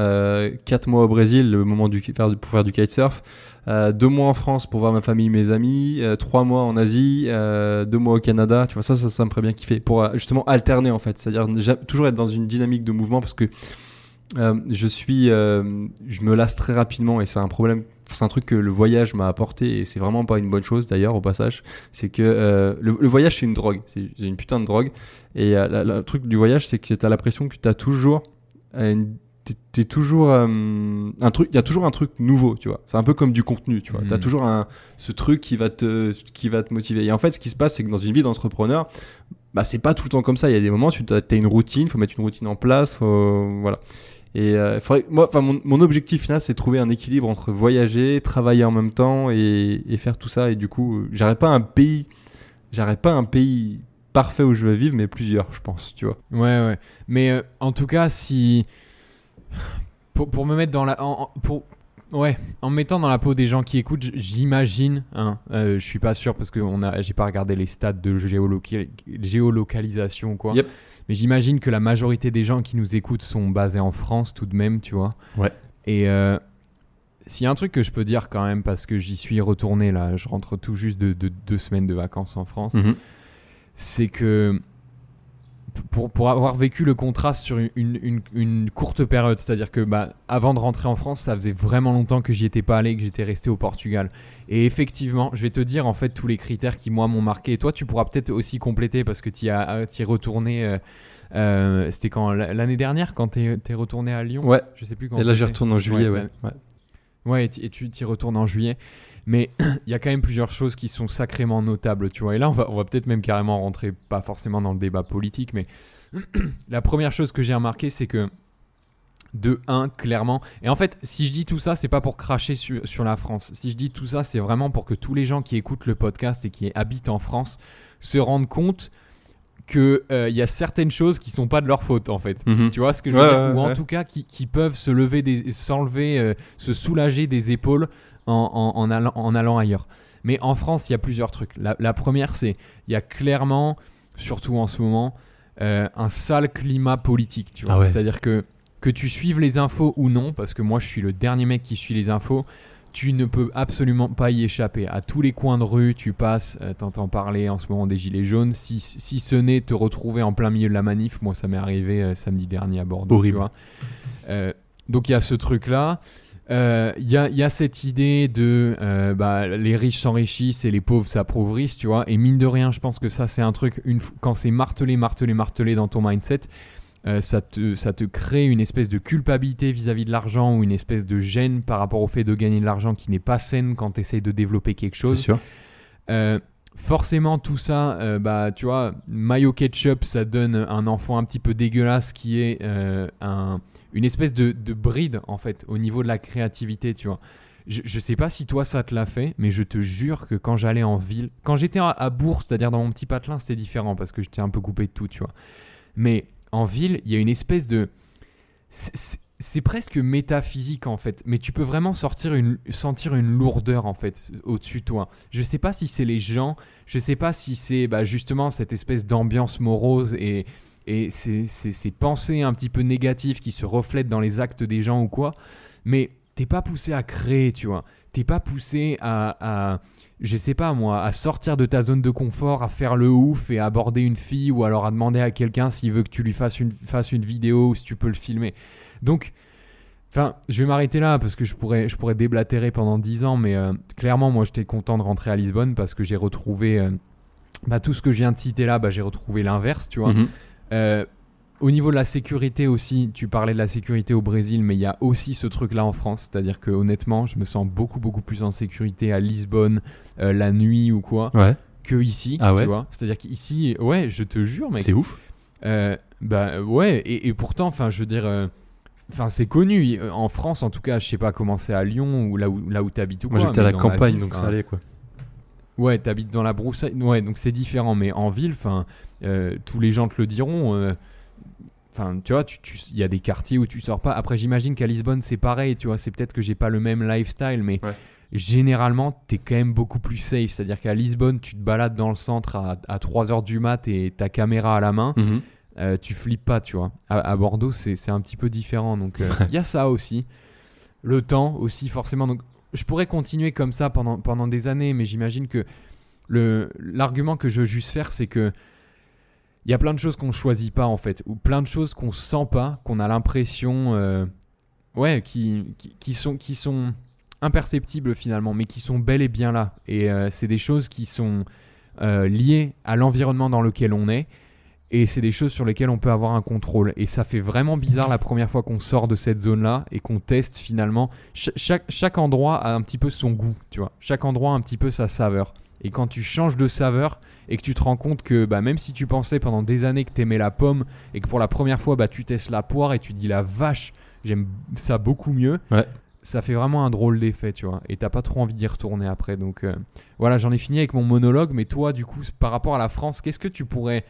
4 mois au Brésil, le moment pour faire du kitesurf, 2 mois en France pour voir ma famille, mes amis, 3 mois en Asie, 2 mois au Canada. Tu vois, ça, ça, ça me ferait bien kiffer pour euh, justement alterner en fait. C'est-à-dire toujours être dans une dynamique de mouvement parce que euh, je suis, euh, je me lasse très rapidement et c'est un problème. C'est un truc que le voyage m'a apporté et c'est vraiment pas une bonne chose d'ailleurs au passage. C'est que euh, le, le voyage c'est une drogue, c'est une putain de drogue. Et euh, la- la- le truc du voyage c'est que t'as l'impression que t'as toujours, euh, une- t'es- toujours euh, un truc, il y a toujours un truc nouveau, tu vois. C'est un peu comme du contenu, tu vois. T'as toujours un, ce truc qui va te, qui va te motiver. Et en fait, ce qui se passe c'est que dans une vie d'entrepreneur, bah c'est pas tout le temps comme ça. Il y a des moments, tu as, une routine, faut mettre une routine en place, faut, voilà. Et euh, moi, enfin, mon, objectif final, c'est de trouver un équilibre entre voyager, travailler en même temps et, faire tout ça. Et du coup, j'aurais pas un pays, j'aurais pas un pays parfait où je veux vivre, mais plusieurs, je pense, tu vois. Ouais, ouais. Mais euh, en tout cas, si. Pour, pour me mettre dans la. pour... Ouais, en me mettant dans la peau des gens qui écoutent, j'imagine, hein, euh, je suis pas sûr parce que on a, j'ai pas regardé les stats de géoloca- géolocalisation quoi. Yep. Mais j'imagine que la majorité des gens qui nous écoutent sont basés en France tout de même, tu vois. Ouais. Et euh, s'il y a un truc que je peux dire quand même, parce que j'y suis retourné là, je rentre tout juste de, de deux semaines de vacances en France, c'est que pour, pour avoir vécu le contraste sur une, une- une courte période, c'est-à-dire que bah, avant de rentrer en France, ça faisait vraiment longtemps que j'y étais pas allé, que j'étais resté au Portugal. Et effectivement, je vais te dire en fait tous les critères qui moi m'ont marqué. Et toi, tu pourras peut-être aussi compléter parce que tu y, t'y es retourné. euh, euh, C'était quand l'année dernière quand tu es, retourné à Lyon? Ouais. Je sais plus quand. Et là, j'y retourne en juillet, Ouais, ouais. ouais. Ouais, et tu- et tu t'y retournes en juillet. Mais il y a quand même plusieurs choses qui sont sacrément notables, tu vois. Et là, on va, on va peut-être même carrément rentrer, pas forcément dans le débat politique, mais la première chose que j'ai remarqué, c'est que de 1, clairement. Et en fait, si je dis tout ça, c'est pas pour cracher sur, sur la France. Si je dis tout ça, c'est vraiment pour que tous les gens qui écoutent le podcast et qui habitent en France se rendent compte qu'il il y a certaines choses qui sont pas de leur faute en fait. Mhm. Tu vois ce que je veux Ouais, dire? ouais, Ou en ouais. tout cas qui, qui peuvent se lever, s'enlever, euh, se soulager des épaules en, en- en allant, en allant ailleurs. Mais en France, il y a plusieurs trucs. La, la première, c'est il y a clairement, surtout en ce moment, euh, un sale climat politique. Tu vois Ah ouais. C'est-à-dire que que tu suives les infos ou non, parce que moi je suis le dernier mec qui suit les infos, tu ne peux absolument pas y échapper. À tous les coins de rue, tu passes, euh, t'entends parler en ce moment des gilets jaunes. Si, si ce n'est te retrouver en plein milieu de la manif, moi ça m'est arrivé euh, samedi dernier à Bordeaux. Horrible. Tu vois. Euh, donc il y a ce truc-là. Euh, Il y, a, il y a cette idée de euh, bah, les riches s'enrichissent et les pauvres s'appauvrissent, tu vois. Et mine de rien, je pense que ça, c'est un truc, une, quand c'est martelé, martelé, martelé dans ton mindset, euh, ça, te, ça te crée une espèce de culpabilité vis-à-vis de l'argent ou une espèce de gêne par rapport au fait de gagner de l'argent qui n'est pas saine quand tu essayes de développer quelque C'est chose. sûr. Forcément, tout ça, euh, bah, tu vois, mayo ketchup, ça donne un enfant un petit peu dégueulasse qui est euh, un, une espèce de, de bride, en fait, au niveau de la créativité, tu vois. Je, je sais pas si toi ça te l'a fait, mais je te jure que quand j'allais en ville, quand j'étais à, Bourg, c'est-à-dire dans mon petit patelin, c'était différent parce que j'étais un peu coupé de tout, tu vois. Mais en ville, il y a une espèce de. C'est presque métaphysique en fait, mais tu peux vraiment une, sentir une lourdeur en fait au-dessus de toi. Je sais pas si c'est les gens, je sais pas si c'est bah, justement cette espèce d'ambiance morose et, ces pensées un petit peu négatives qui se reflètent dans les actes des gens ou quoi, mais t'es pas poussé à créer, tu vois. T'es pas poussé à, à, je sais pas moi, à sortir de ta zone de confort, à faire le ouf et à aborder une fille ou alors à demander à quelqu'un s'il veut que tu lui fasses une, fasses une vidéo ou si tu peux le filmer. Donc, enfin, je vais m'arrêter là parce que je pourrais, je pourrais déblatérer pendant 10 ans, mais euh, clairement, moi, j'étais content de rentrer à Lisbonne parce que j'ai retrouvé euh, bah, tout ce que je viens de citer là, bah, j'ai retrouvé l'inverse, tu vois. Mhm. Euh, au niveau de la sécurité aussi, tu parlais de la sécurité au Brésil, mais il y a aussi ce truc-là en France. C'est-à-dire que honnêtement, je me sens beaucoup, beaucoup plus en sécurité à Lisbonne, euh, la nuit ou quoi, Ouais, que ici. Ah ouais tu vois C'est-à-dire qu'ici, ouais, je te jure, mec. c'est ouf. Euh, bah ouais, et, et pourtant, enfin, je veux dire, euh, enfin, c'est connu. Euh, En France, en tout cas, je sais pas comment c'est à Lyon ou là où, là où t'habites ou Moi quoi. j'étais à la campagne ville, donc ça allait quoi. Ouais, t'habites dans la broussaille. Ouais, donc c'est différent. Mais en ville, enfin, euh, tous les gens te le diront. euh, Enfin, tu vois, tu- tu- il y a des quartiers où tu sors pas. Après, j'imagine qu'à Lisbonne, c'est pareil. Tu vois, c'est peut-être que j'ai pas le même lifestyle, mais Ouais. généralement, t'es quand même beaucoup plus safe. C'est-à-dire qu'à Lisbonne, tu te balades dans le centre à, à 3h du mat et ta caméra à la main. Mhm. Euh, tu flippes pas, tu vois. À, à Bordeaux, c'est un petit peu différent. Donc, euh, il y a ça aussi. Le temps aussi, forcément. Donc, je pourrais continuer comme ça pendant, pendant des années, mais j'imagine que l'argument que je veux juste faire, c'est que il y a plein de choses qu'on choisit pas, en fait, ou plein de choses qu'on sent pas, qu'on a l'impression, euh, ouais, qui, qui, qui sont, qui sont imperceptibles finalement, mais qui sont bel et bien là. Et euh, c'est des choses qui sont euh, liées à l'environnement dans lequel on est. Et c'est des choses sur lesquelles on peut avoir un contrôle. Et ça fait vraiment bizarre la première fois qu'on sort de cette zone-là et qu'on teste finalement. Ch- chaque, chaque endroit a un petit peu son goût, tu vois. Chaque endroit a un petit peu sa saveur. Et quand tu changes de saveur et que tu te rends compte que bah, même si tu pensais pendant des années que t'aimais la pomme et que pour la première fois bah, tu testes la poire et tu dis la vache, j'aime ça beaucoup mieux. Ouais. Ça fait vraiment un drôle d'effet, tu vois. Et t'as pas trop envie d'y retourner après. Donc euh, voilà, j'en ai fini avec mon monologue. Mais toi, du coup, par rapport à la France, qu'est-ce que tu pourrais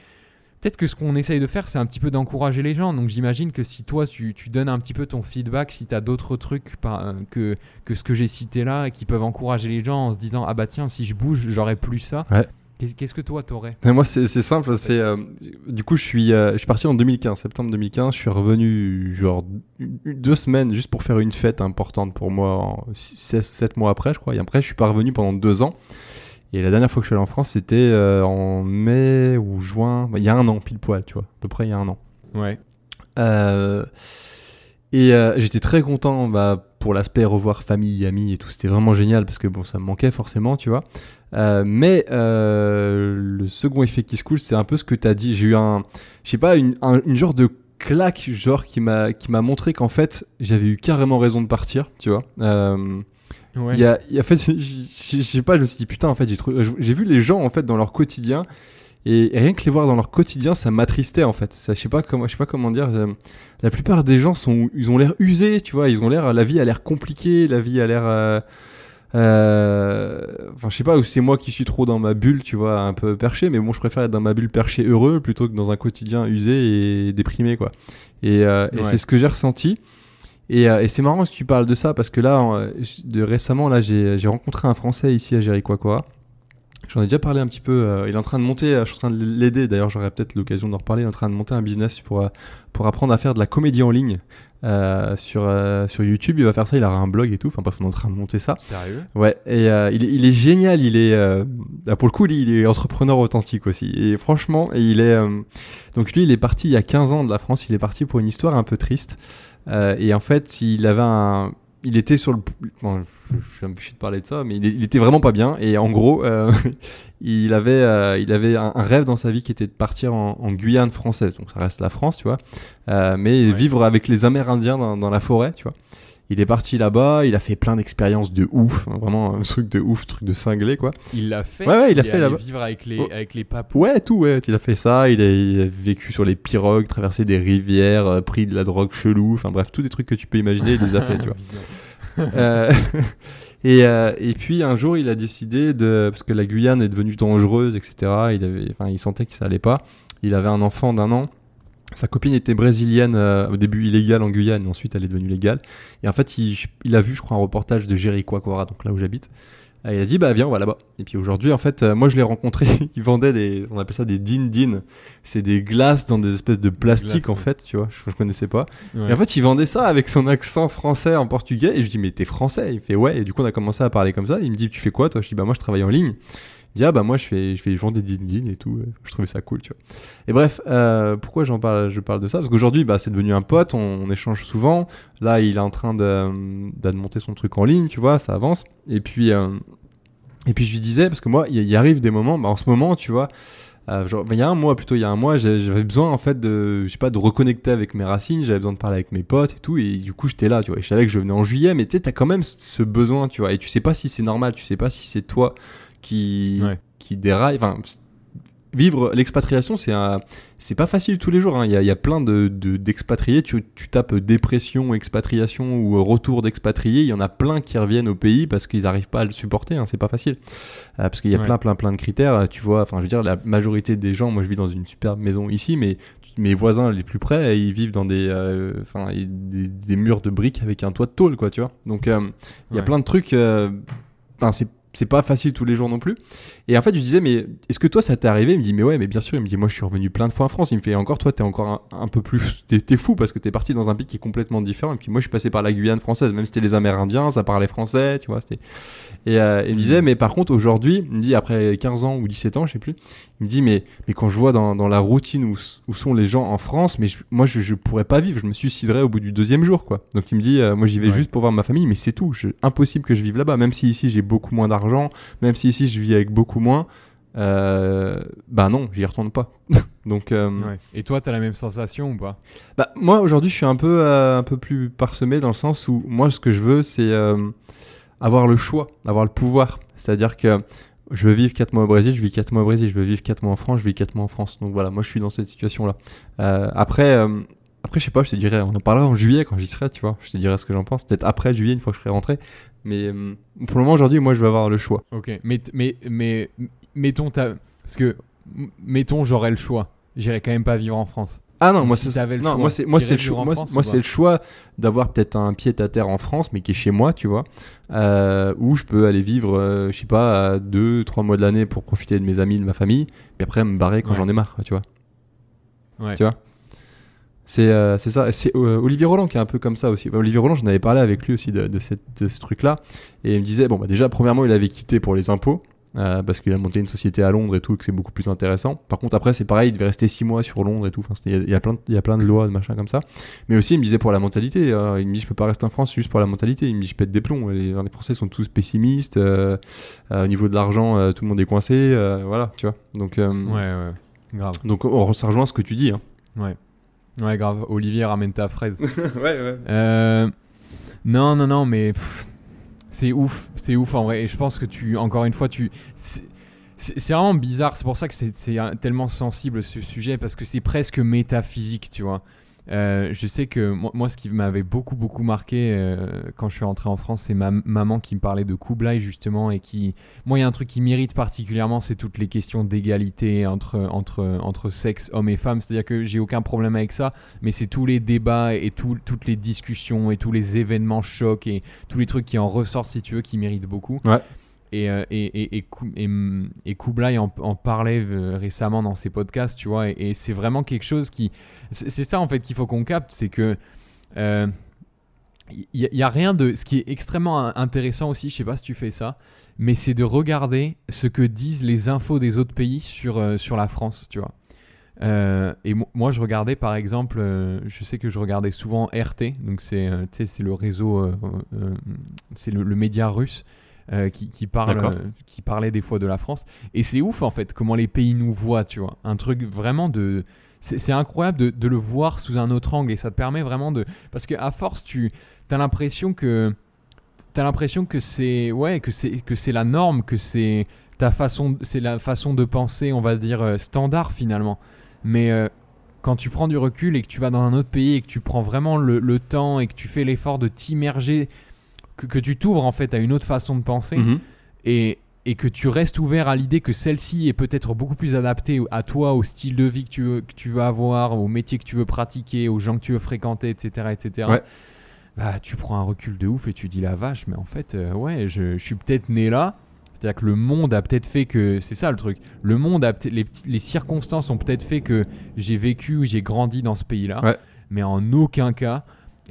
Peut-être que ce qu'on essaye de faire, c'est un petit peu d'encourager les gens. Donc j'imagine que si toi, tu, tu donnes un petit peu ton feedback, si tu as d'autres trucs par- euh, que, que ce que j'ai cité là, qui peuvent encourager les gens en se disant Ah bah tiens, si je bouge, j'aurais plus ça. Ouais. Qu'est-ce que toi, t'aurais? Moi, c'est simple. C'est euh, du coup, je suis, euh, je suis parti en 2015, septembre 2015. Je suis revenu genre deux semaines juste pour faire une fête importante pour moi, en, 7 mois après, je crois. Et après, je suis pas revenu pendant deux ans. Et la dernière fois que je suis allé en France, c'était euh, en mai ou juin. Bah, Il y a un an, pile poil, tu vois, à peu près il y a un an. Ouais. Euh, et euh, j'étais très content bah, pour l'aspect revoir famille, amis et tout. C'était vraiment génial parce que bon, ça me manquait forcément, tu vois. Euh, mais euh, le second effet qui se coule, c'est un peu ce que tu as dit. J'ai eu un, je sais pas, une, un- une genre de claque, genre qui m'a qui m'a montré qu'en fait j'avais eu carrément raison de partir, tu vois. Ouais. Il y a, il y a- en fait, je sais pas, je me suis dit putain, en fait, j'ai vu les gens en fait dans leur quotidien et, et rien que les voir dans leur quotidien, ça m'attristait en fait. Ça, je sais pas comment, je sais pas comment dire. euh, la plupart des gens sont, ils ont l'air usés, tu vois. Ils ont l'air, la vie a l'air compliquée, la vie a l'air. euh, euh, Enfin, je sais pas, c'est moi qui suis trop dans ma bulle, tu vois, un peu perché, mais bon, je préfère être dans ma bulle perché heureux plutôt que dans un quotidien usé et déprimé, quoi. Et, euh, c'est ce que j'ai ressenti. Et, euh, et c'est marrant que tu parles de ça parce que là, en- de récemment, là, j'ai rencontré un Français ici à Jericoacoara. J'en ai déjà parlé un petit peu. euh, il est en train de monter, euh, je suis en train de l'aider. D'ailleurs, j'aurai peut-être l'occasion d'en reparler. Il est en train de monter un business pour, euh, pour apprendre à faire de la comédie en ligne euh, sur, euh, sur YouTube. Il va faire ça. Il aura un blog et tout. Enfin, bref, on est en train de monter ça. Sérieux? Ouais, et euh, il, est- il est génial, il est euh, ah, pour le coup, lui, il est entrepreneur authentique aussi. Et franchement, il est euh, donc lui, il est parti il y a 15 ans de la France, il est parti pour une histoire un peu triste. Euh, et en fait, il avait un il était sur le bon, je, suis un peu chier de parler de ça, mais il, était vraiment pas bien et en gros, euh, il avait euh, il avait un, un rêve dans sa vie qui était de partir en, en Guyane française. Donc ça reste la France, tu vois. Euh, mais Ouais. vivre avec les Amérindiens dans, dans la forêt, tu vois. Il est parti là-bas, il a fait plein d'expériences de ouf, hein, vraiment un truc de ouf, truc de cinglé quoi. Il l'a fait Ouais, ouais, il a fait là-bas. vivre avec les, Oh. avec les papous. Ouais, tout, ouais, il a fait ça, il a, il a vécu sur les pirogues, traversé des rivières, euh, pris de la drogue chelou, enfin bref, tous des trucs que tu peux imaginer, il les a fait, tu vois. Euh, et, euh, et puis un jour, il a décidé de, parce que la Guyane est devenue dangereuse, etc. Il avait, enfin, il sentait que ça allait pas. Il avait un enfant d'un an. Sa copine était brésilienne, euh, au début illégale en Guyane, ensuite elle est devenue légale. Et en fait, il, il a vu, je crois, un reportage de Jericoacoara, donc là où j'habite. Et il a dit, bah viens, on va là-bas. Et puis aujourd'hui, en fait, euh, moi je l'ai rencontré, il vendait des, on appelle ça des din-din. C'est des glaces dans des espèces de plastique, glaces, en ouais. fait, tu vois, je, je connaissais pas. Ouais. Et en fait, il vendait ça avec son accent français en portugais. Et je lui dis, mais t'es français Il me fait, ouais. Et du coup, on a commencé à parler comme ça. Il me dit, tu fais quoi toi? Je dis, bah moi, je travaille en ligne. Dit, ah bah moi, je fais, je fais vends des din et tout. Je trouvais ça cool, tu vois. Et bref, euh, pourquoi j'en parle Je parle de ça? Parce qu'aujourd'hui, bah, c'est devenu un pote. On, échange souvent. Là, il est en train de, de monter son truc en ligne, tu vois, ça avance. Et puis, euh, et puis je lui disais, parce que moi, il il arrive des moments, bah, en ce moment, tu vois. Euh, il y a un mois plutôt, il y a un mois, j'avais besoin en fait de, je sais pas, de reconnecter avec mes racines, j'avais besoin de parler avec mes potes et tout, et du coup j'étais là, tu vois. Et je savais que je venais en juillet, mais tu sais, t'as quand même ce besoin, tu vois. Et tu sais pas si c'est normal, tu sais pas si c'est toi qui, Ouais. qui. Enfin, vivre l'expatriation, c'est un, c'est pas facile tous les jours. hein. Il y, a, il y a plein de, de- d'expatriés. Tu, tu tapes dépression, expatriation ou retour d'expatriés. Il y en a plein qui reviennent au pays parce qu'ils arrivent pas à le supporter. hein. C'est pas facile. Euh, parce qu'il y a Ouais. plein, plein, plein de critères. Tu vois, enfin, je veux dire, la majorité des gens, moi je vis dans une superbe maison ici, mais mes voisins les plus près, ils vivent dans des, euh, enfin, des, des murs de briques avec un toit de tôle, quoi, tu vois. Donc, euh, il y a Ouais. plein de trucs. Enfin, c'est c'est pas facile tous les jours non plus. Et en fait, je disais, mais est-ce que toi, ça t'est arrivé? Il me dit, mais ouais, mais bien sûr. Il me dit, moi, je suis revenu plein de fois en France. Il me fait, encore, toi, t'es encore un, un peu plus. T'es fou parce que t'es parti dans un pays qui est complètement différent. Et puis, moi, je suis passé par la Guyane française. Même si c'était les Amérindiens, ça parlait français, tu vois. c'était- Et euh, il me disait, mais par contre, aujourd'hui, il me dit, après 15 ans ou 17 ans, je sais plus, il me dit, mais, mais quand je vois dans, dans la routine où, où sont les gens en France, mais je- moi, je, je pourrais pas vivre. Je me suiciderais au bout du deuxième jour, quoi. Donc, il me dit, euh, moi, j'y vais Ouais. juste pour voir ma famille, mais c'est tout. Je- impossible que je vive là-bas. Même si ici, j'ai beaucoup moins d'argent, même si ici, je vis avec beaucoup moins, euh, bah non, j'y retourne pas. Donc, euh, Ouais. Et toi, t'as la même sensation ou pas? Bah, moi aujourd'hui, je suis un peu, euh, un peu plus parsemé dans le sens où moi, ce que je veux, c'est euh, avoir le choix, avoir le pouvoir. C'est-à-dire que je veux vivre 4 mois au Brésil, je vis 4 mois au Brésil, je veux vivre 4 mois en France, je vis 4 mois en France. Donc voilà, moi, je suis dans cette situation-là. Après, après, je sais pas, je te dirais, on en parlera en juillet quand j'y serai, tu vois. Je te dirai ce que j'en pense. Peut-être après juillet, une fois que je serai rentré. Mais euh, pour le moment, aujourd'hui, moi, je veux avoir le choix. Ok. Mais, mais, mais, mettons, parce que, mettons, j'aurais le choix. J'irais quand même pas vivre en France. Ah non, Donc moi si c'est le non, choix, moi c'est moi c'est le choix moi, moi, le d'avoir peut-être un pied à terre en France mais qui est chez moi, tu vois. Euh, où je peux aller vivre euh, je sais pas à deux trois mois de l'année pour profiter de mes amis, de ma famille, puis après me barrer quand Ouais. j'en ai marre, tu vois. Ouais. Tu vois? C'est euh, ça, c'est euh, Olivier Roland qui est un peu comme ça aussi. Bah, Olivier Roland, j'en avais parlé avec lui aussi de, de, cette- de ce truc-là et il me disait bon bah déjà premièrement, il avait quitté pour les impôts. euh, parce qu'il a monté une société à Londres et tout, et que c'est beaucoup plus intéressant. Par contre, après, c'est pareil, il devait rester 6 mois sur Londres et tout. Enfin, il y, a- il y a plein de, il y a plein de lois, de machin comme ça. Mais aussi, il me disait pour la mentalité. euh, il me dit, je peux pas rester en France juste pour la mentalité. Il me dit, je pète des plombs. Les, les Français sont tous pessimistes. euh, au niveau de l'argent, tout le monde est coincé. voilà, tu vois. Donc, Ouais, ouais. Grave. donc on, ça rejoint ce que tu dis. Hein. Ouais. Ouais, grave. Olivier, ramène ta fraise. ouais, ouais. Euh, non, non, non, mais C'est ouf, c'est ouf en vrai. Et je pense que tu, encore une fois, tu. C'est vraiment bizarre, c'est pour ça que c'est tellement sensible ce sujet, parce que c'est presque métaphysique, tu vois. Euh, je sais que moi, ce qui m'avait beaucoup beaucoup marqué euh, quand je suis rentré en France, c'est ma maman qui me parlait de Kublai justement et qui, moi, il y a un truc qui m'irrite particulièrement, c'est toutes les questions d'égalité entre entre entre sexe, hommes et femmes. C'est-à-dire que j'ai aucun problème avec ça, mais c'est tous les débats et toutes les discussions et tous les événements chocs et tous les trucs qui en ressortent si tu veux qui méritent beaucoup. Ouais. Et, euh, et, et, et, et, Kublai en, parlait euh, récemment dans ses podcasts, tu vois, et, c'est vraiment quelque chose qui... C'est ça en fait qu'il faut qu'on capte, c'est que... il euh, n'y a, rien de... Ce qui est extrêmement intéressant aussi, je sais pas si tu fais ça, mais c'est de regarder ce que disent les infos des autres pays sur, sur la France, tu vois. et moi, je regardais par exemple, je sais que je regardais souvent RT, donc c'est le réseau, c'est le, média russe. Euh, qui, parle, euh, qui parlait des fois de la France. Et c'est ouf en fait comment les pays nous voient, tu vois. Un truc vraiment de. C'est incroyable de, de, le voir sous un autre angle et ça te permet vraiment de. Parce qu'à force, tu as l'impression que. T'as l'impression que c'est ouais que c'est que c'est la norme que c'est ta façon c'est la façon de penser on va dire euh, standard finalement mais quand tu prends du recul et que tu vas dans un autre pays et que tu prends vraiment le, le temps et que tu fais l'effort de t'immerger que, tu t'ouvres en fait à une autre façon de penser mhm. et, et, que tu restes ouvert à l'idée que celle-ci est peut-être beaucoup plus adaptée à toi, au style de vie que tu, veux, que tu veux avoir, au métier que tu veux pratiquer, aux gens que tu veux fréquenter, etc. etc. Bah, tu prends un recul de ouf et tu dis la vache, mais en fait, euh, ouais, je, suis peut-être né là. C'est-à-dire que le monde a peut-être fait que. C'est ça le truc. Le monde a les, les circonstances ont peut-être fait que j'ai vécu, j'ai grandi dans ce pays-là. Mais en aucun cas,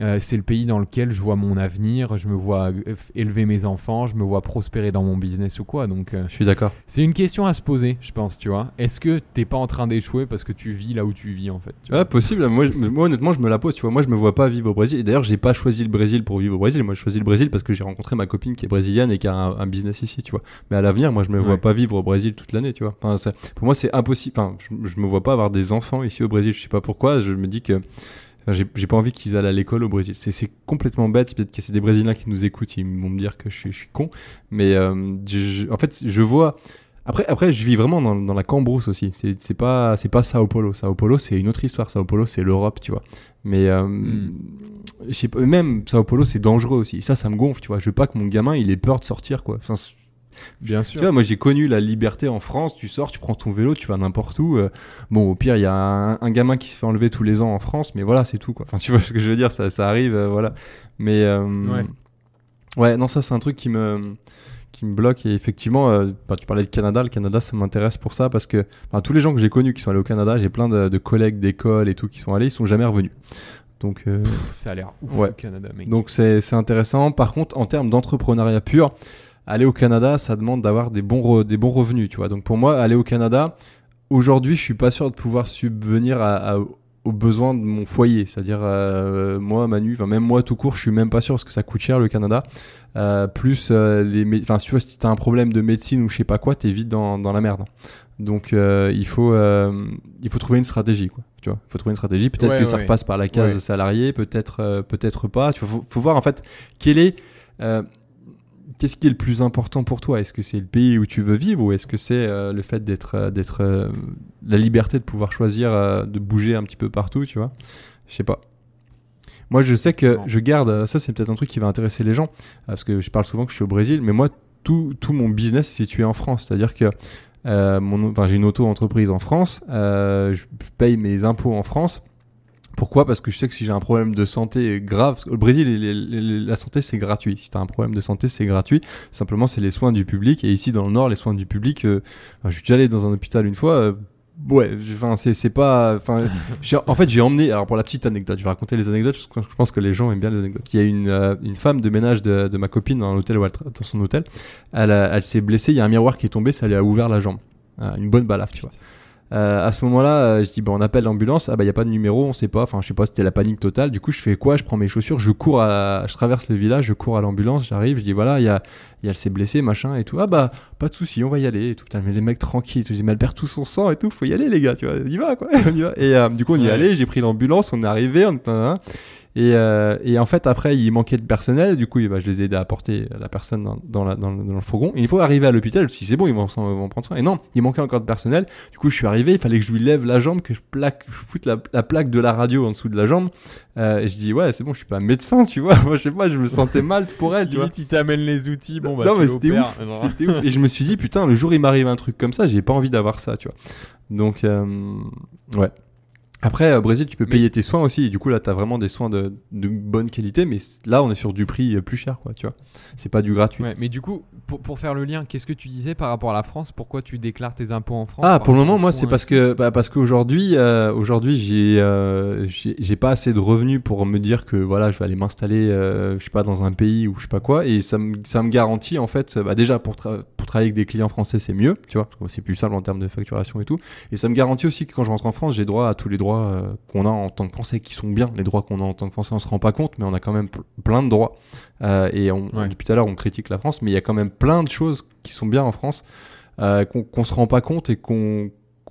euh, c'est le pays dans lequel je vois mon avenir, je me vois euh, élever mes enfants, je me vois prospérer dans mon business ou quoi. Donc, euh, je suis d'accord. C'est une question à se poser, je pense, tu vois. Est-ce que t'es pas en train d'échouer parce que tu vis là où tu vis en fait Ouais, possible. Moi, moi, honnêtement, je me la pose, tu vois. Moi, je me vois pas vivre au Brésil. Et d'ailleurs, j'ai pas choisi le Brésil pour vivre au Brésil. Moi, je choisi le Brésil parce que j'ai rencontré ma copine qui est brésilienne et qui a un, business ici, tu vois. Mais à l'avenir, moi, je me vois pas vivre au Brésil toute l'année, tu vois. Enfin, pour moi, c'est impossible. Enfin, je, je me vois pas avoir des enfants ici au Brésil. Je sais pas pourquoi. Je me dis que j'ai pas envie qu'ils aillent à l'école au Brésil. C'est complètement bête. Peut-être que c'est des Brésiliens qui nous écoutent, ils vont me dire que je suis, je suis con. Mais euh, en fait, je vois. Après, après, je vis vraiment dans, dans la cambrousse aussi. C'est pas, c'est pas Sao Paulo. Sao Paulo, c'est une autre histoire. Sao Paulo, c'est l'Europe, tu vois. Mais euh, hmm. je sais pas, même Sao Paulo, c'est dangereux aussi. Ça, ça me gonfle, tu vois. Je veux pas que mon gamin, il ait peur de sortir, quoi. Enfin, Bien sûr. Tu vois, moi j'ai connu la liberté en France. Tu sors, tu prends ton vélo, tu vas n'importe où. Euh. bon, au pire, il y a un, gamin qui se fait enlever tous les ans en France, mais voilà, c'est tout quoi. Enfin, tu vois ce que je veux dire, ça, ça arrive, euh, voilà. Mais euh, ouais. ouais. non, ça c'est un truc qui me qui me bloque et effectivement bah, tu parlais de Canada le Canada ça m'intéresse pour ça parce que tous les gens que j'ai connus qui sont allés au Canada j'ai plein de, collègues d'école et tout qui sont allés ils sont jamais revenus donc ça a l'air ouf ouais. Canada mec. donc c'est intéressant par contre en termes d'entrepreneuriat pur aller au Canada, ça demande d'avoir des bons, des bons revenus, tu vois. Donc pour moi, aller au Canada, aujourd'hui, je suis pas sûr de pouvoir subvenir à, aux besoins de mon foyer. C'est-à-dire, euh, moi, Manu, même moi tout court, je suis même pas sûr parce que ça coûte cher le Canada. Euh, plus euh, les, enfin, si tu vois, si t'as un problème de médecine ou je sais pas quoi, t'es vite dans, dans la merde. Donc, il faut, il faut trouver une stratégie, quoi. Tu vois, faut trouver une stratégie. Peut-être que ça repasse par la case salarié, peut-être, peut-être pas. Tu vois, faut, faut, voir en fait quel est qu'est-ce qui est le plus important pour toi? Est-ce que c'est le pays où tu veux vivre ou est-ce que c'est euh, le fait d'être, euh, d'être euh, la liberté de pouvoir choisir de bouger un petit peu partout, tu vois? Je sais pas. Moi, je sais que je garde. Ça, c'est peut-être un truc qui va intéresser les gens parce que je parle souvent que je suis au Brésil, mais moi, tout, tout mon business est situé en France. C'est-à-dire que mon, j'ai une auto-entreprise en France, je paye mes impôts en France. Pourquoi? Parce que je sais que si j'ai un problème de santé grave, au Brésil, la santé c'est gratuit. Si tu as un problème de santé, c'est gratuit. Simplement, c'est les soins du public. Et ici, dans le Nord, les soins du public, euh, je suis déjà allé dans un hôpital une fois. Euh, ouais, enfin, c'est pas. Enfin, en fait, j'ai emmené. Alors, pour la petite anecdote, je vais raconter les anecdotes. Je pense que les gens aiment bien les anecdotes. Il y a une, euh, une femme de ménage de, de ma copine dans l'hôtel dans son hôtel. Elle, elle s'est blessée. Il y a un miroir qui est tombé. Ça lui a ouvert la jambe. une bonne balafre, tu vois. Euh, à ce moment-là, euh, je dis, bon, on appelle l'ambulance. Ah bah, il n'y a pas de numéro, on sait pas. Enfin, je sais pas, c'était la panique totale. Du coup, je fais quoi? Je prends mes chaussures, je cours à, je traverse le village, je cours à l'ambulance, j'arrive, je dis, voilà, il y a, y a, s'est blessée, machin et tout. Ah bah, pas de souci, on va y aller et tout. mais les mecs tranquilles, dis, mais elle perd tout son sang et tout, faut y aller, les gars, tu vois. On y va, quoi. on y va. Et euh, du coup, on y est allé, j'ai pris l'ambulance, on est arrivé, on, Et, euh, et, en fait, après, il manquait de personnel. Du coup, bah, je les ai aidés à apporter la personne dans, dans, la, dans, le, dans le, fourgon. Et une fois arrivé à l'hôpital, je me suis dit, c'est bon, ils vont, vont, prendre soin. Et non, il manquait encore de personnel. Du coup, je suis arrivé, il fallait que je lui lève la jambe, que je, plaque, je foute la, la plaque de la radio en dessous de la jambe. Euh, et je dis, ouais, c'est bon, je suis pas médecin, tu vois. Moi, je sais pas, je me sentais mal pour elle, tu vois. il t'amène les outils, bon, bah, non, mais c'était ouf. C'était ouf. Et je me suis dit, putain, le jour où il m'arrive un truc comme ça, j'ai pas envie d'avoir ça, tu vois. Donc, euh, ouais. Après, au Brésil, tu peux payer tes soins aussi. Et du coup, là, tu as vraiment des soins de, de, bonne qualité. Mais là, on est sur du prix plus cher, quoi, tu vois. C'est pas du gratuit. Ouais, mais du coup, pour, pour, faire le lien, qu'est-ce que tu disais par rapport à la France? Pourquoi tu déclares tes impôts en France? Ah, pour le moment, moi, c'est parce que, bah, parce qu'aujourd'hui, euh, aujourd'hui, j'ai, euh, j'ai pas assez de revenus pour me dire que, voilà, je vais aller m'installer, euh, je sais pas, dans un pays ou je sais pas quoi. Et ça me, ça me garantit, en fait, bah, déjà, pour, pour travailler avec des clients français, c'est mieux, tu vois. C'est plus simple en termes de facturation et tout. Et ça me garantit aussi que quand je rentre en France, j'ai droit à tous les droits qu'on a en tant que Français qui sont bien. Les droits qu'on a en tant que Français, on se rend pas compte, mais on a quand même plein de droits. Euh, et on, depuis tout à l'heure, on critique la France, mais il y a quand même plein de choses qui sont bien en France euh, qu'on se rend pas compte et qu'on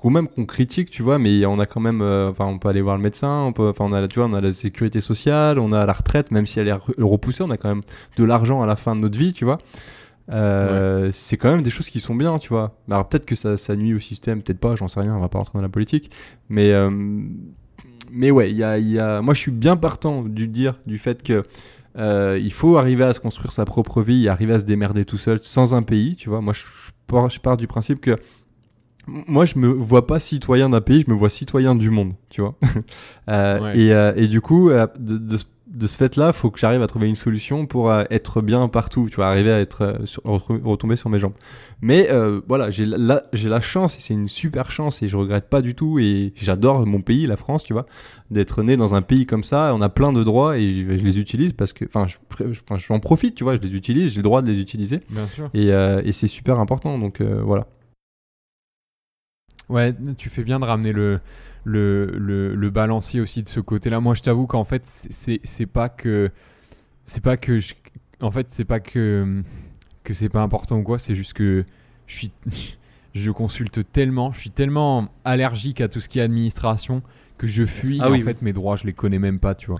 même qu'on critique, tu vois, mais on a quand même, euh, enfin, on peut aller voir le médecin, on peut, enfin, on a, tu vois, on a la sécurité sociale, on a la retraite, même si elle est repoussée, on a quand même de l'argent à la fin de notre vie, tu vois. Euh, c'est quand même des choses qui sont bien, tu vois. Alors peut-être que ça, ça, nuit au système, peut-être pas, j'en sais rien, on va pas rentrer dans la politique. Mais, euh, mais ouais, y a, y a... moi je suis bien partant du dire du fait que euh, il faut arriver à se construire sa propre vie, arriver à se démerder tout seul sans un pays, tu vois. Moi je, pars, je pars du principe que moi, je me vois pas citoyen d'un pays, je me vois citoyen du monde, tu vois. euh, et, euh, et, du coup, de, de, de ce fait-là, il faut que j'arrive à trouver une solution pour euh, être bien partout, tu vois, arriver à être euh, sur, retomber sur mes jambes. Mais euh, voilà, j'ai la, j'ai la chance et c'est une super chance et je regrette pas du tout et j'adore mon pays, la France, tu vois, d'être né dans un pays comme ça. On a plein de droits et je, les utilise parce que, enfin, j'en profite, tu vois, je les utilise, j'ai le droit de les utiliser. Bien sûr. Et, et c'est super important, donc voilà. Ouais, tu fais bien de ramener le le, le, le, balancier aussi de ce côté-là. Moi, je t'avoue qu'en fait, c'est pas que. C'est pas que. Je, en fait, c'est pas que. Que c'est pas important ou quoi, c'est juste que je suis. Je consulte tellement, je suis tellement allergique à tout ce qui est administration que je fuis. Ah en fait, mes droits, je les connais même pas, tu vois.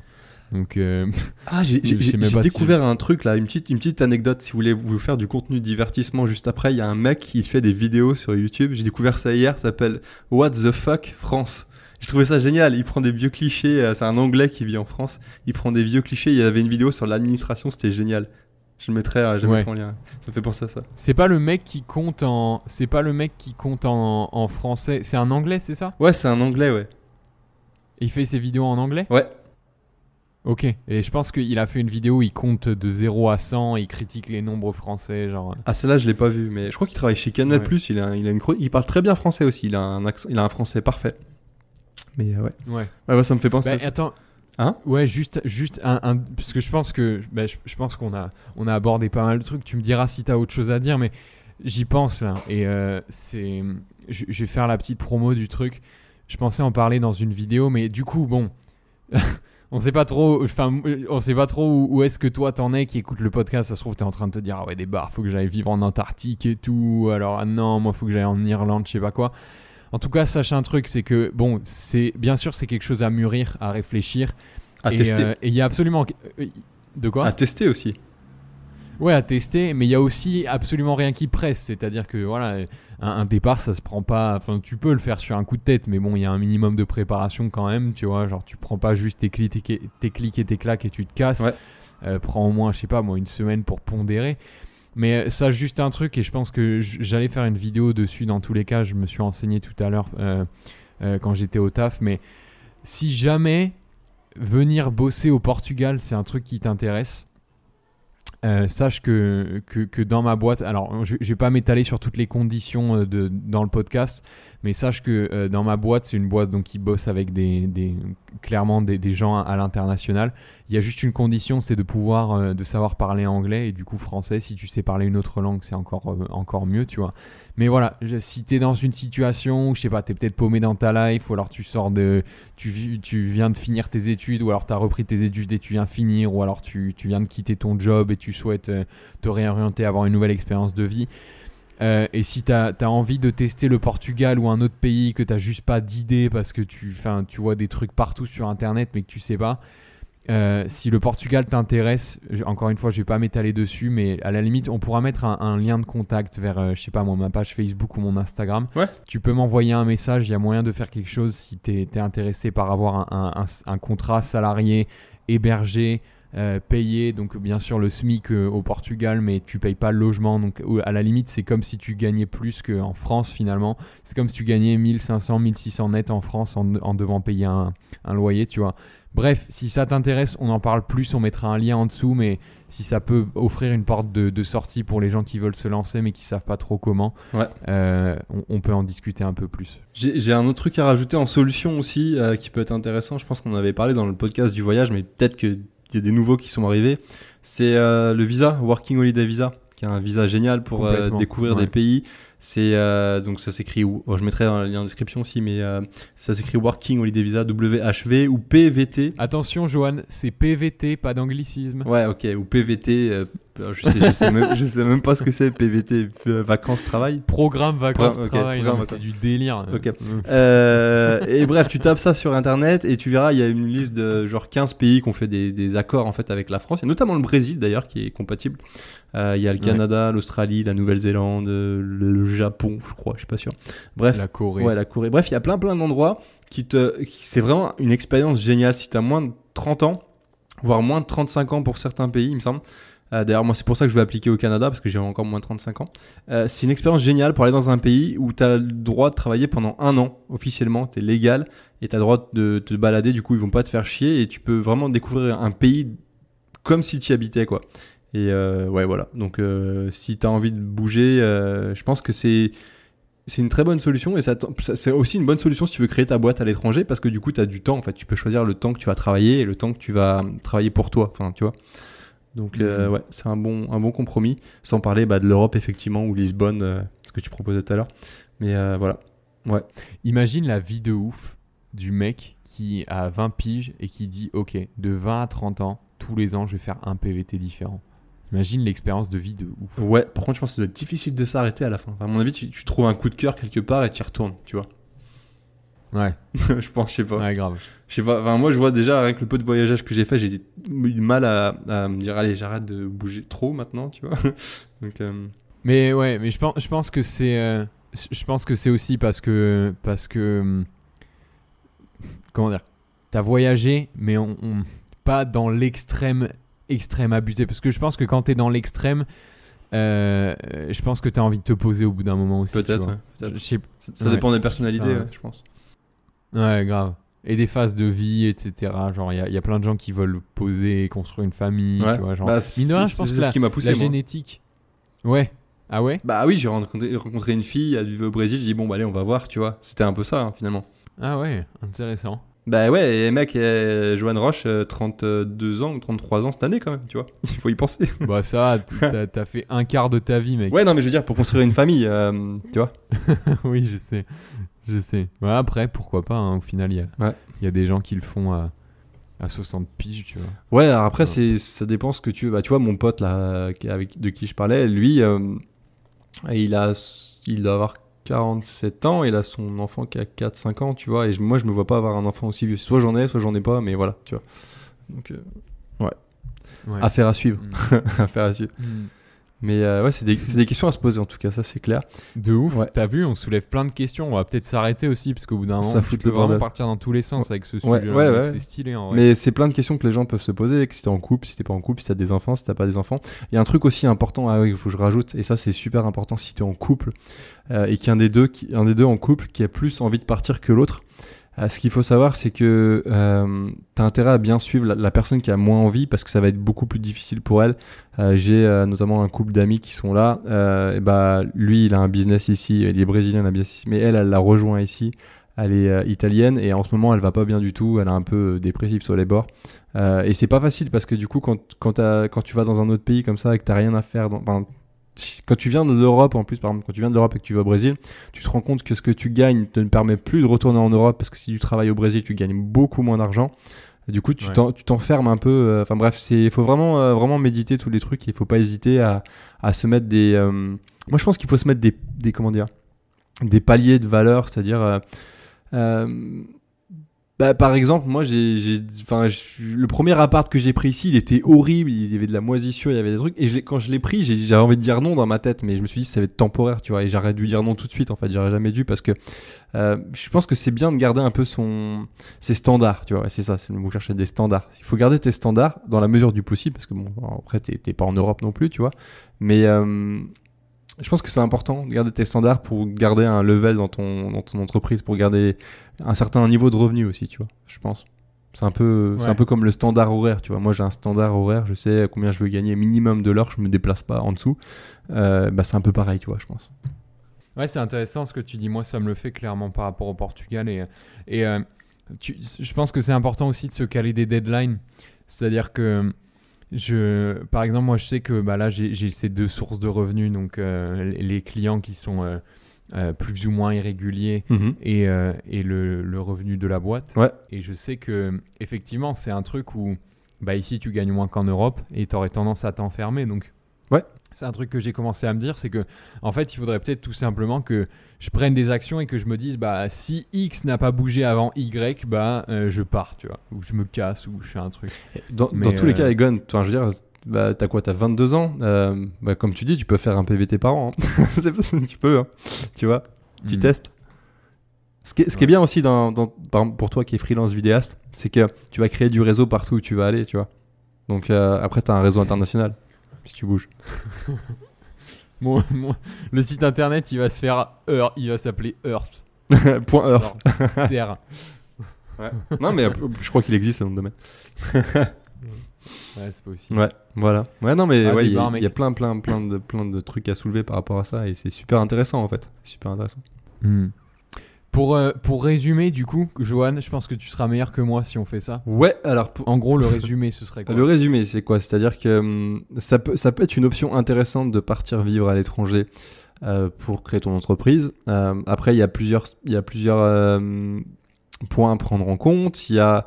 Donc, euh, ah, j'ai découvert un truc là, une petite, une petite anecdote. Si vous voulez vous faire du contenu divertissement juste après, il y a un mec qui fait des vidéos sur YouTube. J'ai découvert ça hier. Ça s'appelle What the fuck France. J'ai trouvé ça génial. Il prend des vieux clichés. Euh, c'est un Anglais qui vit en France. Il prend des vieux clichés. Il y avait une vidéo sur l'administration. C'était génial. Je le mettrai, euh, je ouais. en lien. Ça me fait penser à ça. C'est pas le mec qui compte en. C'est pas le mec qui compte en, en français. C'est un anglais, c'est ça? Ouais, c'est un anglais, ouais. il fait ses vidéos en anglais? Ouais. Ok, et je pense qu'il a fait une vidéo où il compte de 0 à 100 et il critique les nombres français. genre. Ah, celle-là, je l'ai pas vu, mais je crois qu'il travaille chez Canal. Ouais. Il, a, il, a une... il parle très bien français aussi, il a un, accent... il a un français parfait. Mais euh, ouais. Ouais. ouais. ouais. ça me fait penser bah, à ça. Attends. Hein? Ouais, juste, juste un, un, parce que je pense que, bah, je, je, pense qu'on a, on a abordé pas mal de trucs. Tu me diras si t'as autre chose à dire, mais j'y pense là. Et euh, c'est, je, je vais faire la petite promo du truc. Je pensais en parler dans une vidéo, mais du coup, bon, on sait pas trop, enfin, on sait pas trop où, où est-ce que toi t'en es qui écoute le podcast. Ça se trouve, t'es en train de te dire, ah ouais, des bars, faut que j'aille vivre en Antarctique et tout. Alors, ah non, moi, faut que j'aille en Irlande, je sais pas quoi. En tout cas, sache un truc, c'est que, bon, c'est bien sûr, c'est quelque chose à mûrir, à réfléchir. À et, tester. euh, et il y a absolument. De quoi? À tester aussi. Ouais, à tester, mais il y a aussi absolument rien qui presse. C'est-à-dire que, voilà, un, un, départ, ça se prend pas. Enfin, tu peux le faire sur un coup de tête, mais bon, il y a un minimum de préparation quand même, tu vois. Genre, tu prends pas juste tes clics, tes, tes clics et tes claques et tu te casses. Ouais. Euh, prends au moins, je sais pas, moi, une semaine pour pondérer. Mais ça, juste un truc, et je pense que j'allais faire une vidéo dessus dans tous les cas. Je me suis renseigné tout à l'heure euh, euh, quand j'étais au taf. Mais si jamais venir bosser au Portugal, c'est un truc qui t'intéresse, euh, sache que, que, dans ma boîte, alors je ne vais pas m'étaler sur toutes les conditions euh, de, dans le podcast, mais sache que euh, dans ma boîte, c'est une boîte donc, qui bosse avec des, clairement des, gens à, l'international. Il y a juste une condition, c'est de pouvoir, euh, de savoir parler anglais et du coup français. Si tu sais parler une autre langue, c'est encore, euh, encore mieux, tu vois. Mais voilà, si tu es dans une situation où, je sais pas, tu es peut-être paumé dans ta life, ou alors tu sors de. Tu, viens de finir tes études, ou alors tu as repris tes études et tu viens finir, ou alors tu, tu viens de quitter ton job et tu souhaites te réorienter, avoir une nouvelle expérience de vie. Euh, et si tu as, as, envie de tester le Portugal ou un autre pays que tu juste pas d'idée parce que tu, tu vois des trucs partout sur internet mais que tu sais pas, euh, si le Portugal t'intéresse, encore une fois, je vais pas m'étaler dessus, mais à la limite, on pourra mettre un, un lien de contact vers, euh, je sais pas moi, ma page Facebook ou mon Instagram. Ouais. Tu peux m'envoyer un message, il y a moyen de faire quelque chose si tu es, intéressé par avoir un- un contrat salarié, hébergé, euh, payé, donc bien sûr le SMIC euh, au Portugal, mais tu payes pas le logement, donc à la limite, c'est comme si tu gagnais plus qu'en France finalement. C'est comme si tu gagnais 1500, 1600 net en France en, en devant payer un, un loyer, tu vois. Bref, si ça t'intéresse, on en parle plus, on mettra un lien en dessous, mais si ça peut offrir une porte de, de sortie pour les gens qui veulent se lancer mais qui savent pas trop comment, Ouais. euh, on, on peut en discuter un peu plus. J'ai un autre truc à rajouter en solution aussi euh, qui peut être intéressant. Je pense qu'on avait parlé dans le podcast du voyage, mais peut-être qu'il y a des nouveaux qui sont arrivés. C'est euh, le visa, Working Holiday Visa, qui est un visa génial pour euh, découvrir ouais. des pays. C'est euh, donc ça s'écrit où bon, Je mettrai dans le lien en description aussi, mais euh, ça s'écrit Working Holiday Visa WHV ou PVT. Attention, Johan, c'est PVT, pas d'anglicisme. Ouais, ok, ou PVT. euh, je, sais, je, sais même, je sais même pas ce que c'est PVT, euh, vacances travail. Programme vacances travail, c'est du délire. Et bref, tu tapes ça sur internet et tu verras, il y a une liste de genre 15 pays qui ont fait des, des accords en fait avec la France, et notamment le Brésil d'ailleurs qui est compatible. Euh, Il y a le Ouais. Canada, l'Australie, la Nouvelle-Zélande, euh, le Japon, je crois, je suis pas sûr. Bref, La Corée. ouais, la Corée. Bref, il y a plein plein d'endroits qui te. C'est vraiment une expérience géniale si tu as moins de 30 ans, voire moins de 35 ans pour certains pays, il me semble. Euh, D'ailleurs, moi, c'est pour ça que je vais appliquer au Canada, parce que j'ai encore moins de 35 ans. Euh, c'est une expérience géniale pour aller dans un pays où tu as le droit de travailler pendant un an, officiellement, tu es légal, et tu as le droit de te balader, du coup, ils vont pas te faire chier, et tu peux vraiment découvrir un pays comme si tu y habitais, quoi. Et euh, ouais, voilà. Donc, euh, si tu as envie de bouger, euh, je pense que c'est c'est une très bonne solution et ça c'est aussi une bonne solution si tu veux créer ta boîte à l'étranger parce que du coup tu as du temps en fait tu peux choisir le temps que tu vas travailler et le temps que tu vas travailler pour toi enfin tu vois donc euh, Mhm. ouais c'est un bon un bon compromis sans parler bah, de l'Europe effectivement ou Lisbonne euh, ce que tu proposais tout à l'heure mais euh, voilà Imagine la vie de ouf du mec qui a 20 piges et qui dit Ok, de 20 à 30 ans, tous les ans, je vais faire un PVT différent. Imagine l'expérience de vie de ouf. ouais par contre je pense que ça doit être difficile de s'arrêter à la fin Enfin, à mon avis tu, tu trouves un coup de cœur quelque part et tu y retournes tu vois Ouais, je pense je sais pas ouais, grave. Je sais pas, enfin, moi je vois déjà avec le peu de voyageage que j'ai fait, j'ai eu du mal à, à me dire allez j'arrête de bouger trop maintenant, tu vois. Donc euh, Mais ouais, mais je pense, je pense que c'est, euh, je pense que c'est aussi parce que, parce que, comment dire, t'as voyagé, mais on, on- pas dans l'extrême, extrême abusé. Parce que je pense que quand t'es dans l'extrême, euh, je pense que t'as envie de te poser au bout d'un moment aussi. peut-être, ouais, Ça, ça Ouais. dépend des personnalités, ouais. je pense. Ouais, grave. Et des phases de vie, etc. Genre, il y, a- il y a plein de gens qui veulent poser, construire une famille. Tu vois, genre. Bah, je pense que ce la, qui m'a poussé. la moi. génétique. Ouais. Ah ouais? Bah oui, j'ai rencontré, rencontré une fille, elle vivait au Brésil, j'ai dit bon bah allez on va voir, tu vois. C'était un peu ça hein, finalement. Ah ouais, intéressant. Bah ouais, et mec, euh, Joanne Roche, euh, 32 ans ou 33 ans cette année quand même, tu vois. Il faut y penser. bah ça, t'as t'as fait un quart de ta vie, mec. Ouais, non mais je veux dire pour construire une famille, euh, tu vois. oui, je sais. Je sais. Ouais, après, pourquoi pas, hein, au final, il y a, Ouais. y a des gens qui le font à, à 60 piges, tu vois. Ouais, alors après, Ouais. c'est, ça dépend ce que tu veux. Bah, tu vois, mon pote, là, avec, de qui je parlais, lui, euh, il, a, il doit avoir 47 ans, il a son enfant qui a 4-5 ans, tu vois, et je- moi, je me vois pas avoir un enfant aussi vieux. Soit j'en ai, soit j'en ai pas, mais voilà, tu vois. Donc, euh, Ouais. affaire à suivre. Mm. affaire à suivre. Mm. Mais euh, ouais, c'est des, des questions à se poser, en tout cas, ça, c'est clair. De ouf, Ouais. t'as vu, on soulève plein de questions. On va peut-être s'arrêter aussi, parce qu'au bout d'un Ça moment, fout tu peux vraiment bordel. partir dans tous les sens avec ce sujet. ouais, ouais. C'est stylé en vrai. Mais c'est plein de questions que les gens peuvent se poser, que si t'es en couple, si t'es pas en couple, si t'as des enfants, si t'as pas des enfants. Il y a un truc aussi important, ah oui, il faut que je rajoute, et ça c'est super important si t'es en couple, euh, et qu'il y a un des, deux qui, un des deux en couple qui a plus envie de partir que l'autre. Euh, ce qu'il faut savoir, c'est que euh, t'as intérêt à bien suivre la, personne qui a moins envie, parce que ça va être beaucoup plus difficile pour elle. Euh, J'ai euh, notamment un couple d'amis qui sont là, bah lui il a un business ici, il est brésilien, il a un business ici, mais elle, elle l'a rejoint ici. Elle est italienne et en ce moment elle va pas bien du tout, elle est un peu dépressive sur les bords. Et c'est pas facile parce que du coup, quand, quand, quand tu vas dans un autre pays comme ça et que t'as rien à faire, dans, quand tu viens de l'Europe en plus, par exemple, quand tu viens de l'Europe et que tu vas au Brésil, tu te rends compte que ce que tu gagnes ne te permet plus de retourner en Europe parce que si tu travailles au Brésil, tu gagnes beaucoup moins d'argent. Et Du coup, tu Ouais. t'enfermes un peu. euh, Enfin bref, il faut vraiment, euh, vraiment méditer tous les trucs. Il faut pas hésiter à, à se mettre des. euh, Moi, je pense qu'il faut se mettre des, des comment dire, des paliers de valeur, c'est-à-dire euh, Bah, par exemple, moi, j'ai, enfin, le premier appart que j'ai pris ici, il était horrible. Il y avait de la moisissure, il y avait des trucs. Et quand je l'ai pris, j'avais envie de dire non dans ma tête, mais je me suis dit ça va être temporaire, tu vois. Et j'aurais dû dire non tout de suite. En fait, j'aurais jamais dû parce que euh, je pense que c'est bien de garder un peu ses standards, tu vois. C'est ça, c'est le mot que des standards. Il faut garder tes standards dans la mesure du possible, parce que bon, après, t'es, t'es pas en Europe non plus, tu vois. Mais euh, je pense que c'est important de garder tes standards pour garder un level dans ton, dans ton entreprise, pour garder un certain niveau de revenu aussi, tu vois, je pense. C'est un peu, c'est un peu comme le standard horaire, tu vois. Moi, j'ai un standard horaire, je sais combien je veux gagner minimum de l'heure, je me déplace pas en dessous. Euh, bah, c'est un peu pareil, tu vois, je pense. Ouais, c'est intéressant ce que tu dis. Moi, ça me le fait clairement par rapport au Portugal. Et, et euh, tu- je pense que c'est important aussi de se caler des deadlines. C'est-à-dire que, je, par exemple, moi, je sais que bah, là, j'ai ces deux sources de revenus. Donc, euh, les clients qui sont euh, euh, plus ou moins irréguliers et, euh, et le, le revenu de la boîte. Ouais. Et je sais que, effectivement, c'est un truc où bah, ici, tu gagnes moins qu'en Europe et tu aurais tendance à t'enfermer. Donc. C'est un truc que j'ai commencé à me dire, c'est que en fait, il faudrait peut-être tout simplement que je prenne des actions et que je me dise, bah, si X n'a pas bougé avant Y, bah, euh, je pars, tu vois, ou je me casse, ou je fais un truc. Dans, dans tous les euh, cas, Egon, je veux dire, bah, t'as quoi T'as 22 ans euh, bah, Comme tu dis, tu peux faire un PVT par an. hein. Tu peux, hein. tu vois. Tu Hmm. testes. Ce qui, est, ce qui est bien aussi dans, pour toi qui es freelance vidéaste, c'est que tu vas créer du réseau partout où tu vas aller, tu vois. Donc après, tu as un réseau international si tu bouges. Mon- mon- le site internet, il va se faire Earth, il va s'appeler Earth. Point Earth. genre Terre. non, mais euh, je crois qu'il existe le nom de domaine. Ouais, c'est pas possible. Ouais, voilà. Ouais, non, mais Ah, ouais, il y, a- barres, il mec. y a plein, plein, plein de, plein de trucs à soulever par rapport à ça et c'est super intéressant en fait. Super intéressant. Hmm. Pour, euh, pour résumer, du coup, Johan, je pense que tu seras meilleur que moi si on fait ça. Ouais, alors pour, En gros, le résumé, ce serait quoi Le résumé, c'est quoi? C'est-à-dire que hum, ça peut, ça peut être une option intéressante de partir vivre à l'étranger euh, pour créer ton entreprise. Euh, après, il y a plusieurs, il y a plusieurs euh, points à prendre en compte. Il y a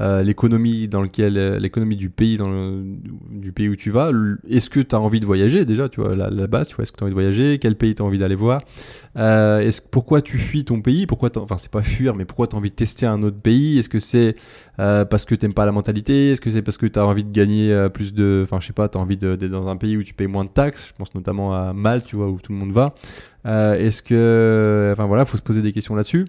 euh, l'économie dans lequel, euh, l'économie du pays dans le- du pays où tu vas. Est-ce que tu as envie de voyager déjà Tu vois la, base, tu vois. Est-ce que tu as envie de voyager? Quel pays tu as envie d'aller voir? Euh, est-ce, pourquoi tu fuis ton pays? Pourquoi enfin c'est pas fuir, mais pourquoi tu as envie de tester un autre pays? Est-ce que c'est euh, parce que t'aimes pas la mentalité? Est-ce que c'est parce que tu as envie de gagner euh, plus de, enfin je sais pas, tu as envie d'être dans un pays où tu payes moins de taxes? Je pense notamment à Malte, tu vois, où tout le monde va. Euh, Est-ce que, enfin voilà, faut se poser des questions là-dessus.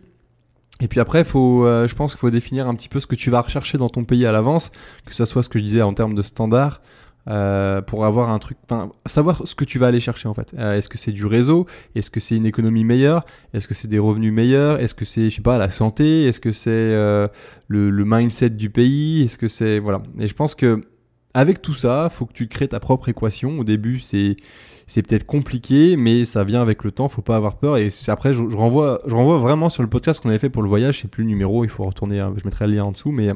Et puis après, faut, euh, je pense qu'il faut définir un petit peu ce que tu vas rechercher dans ton pays à l'avance, que ça soit ce que je disais en termes de standards, euh, pour avoir un truc, savoir ce que tu vas aller chercher en fait. Euh, Est-ce que c'est du réseau? Est-ce que c'est une économie meilleure? Est-ce que c'est des revenus meilleurs? Est-ce que c'est, je sais pas, la santé? Est-ce que c'est euh, le, le mindset du pays? Est-ce que c'est, voilà. Et je pense que avec tout ça, faut que tu crées ta propre équation. Au début, c'est c'est peut-être compliqué, mais ça vient avec le temps. Faut pas avoir peur. Et après, je, renvoie, je renvoie vraiment sur le podcast qu'on avait fait pour le voyage. Je sais plus le numéro. Il faut retourner. hein, Je mettrai le lien en dessous, mais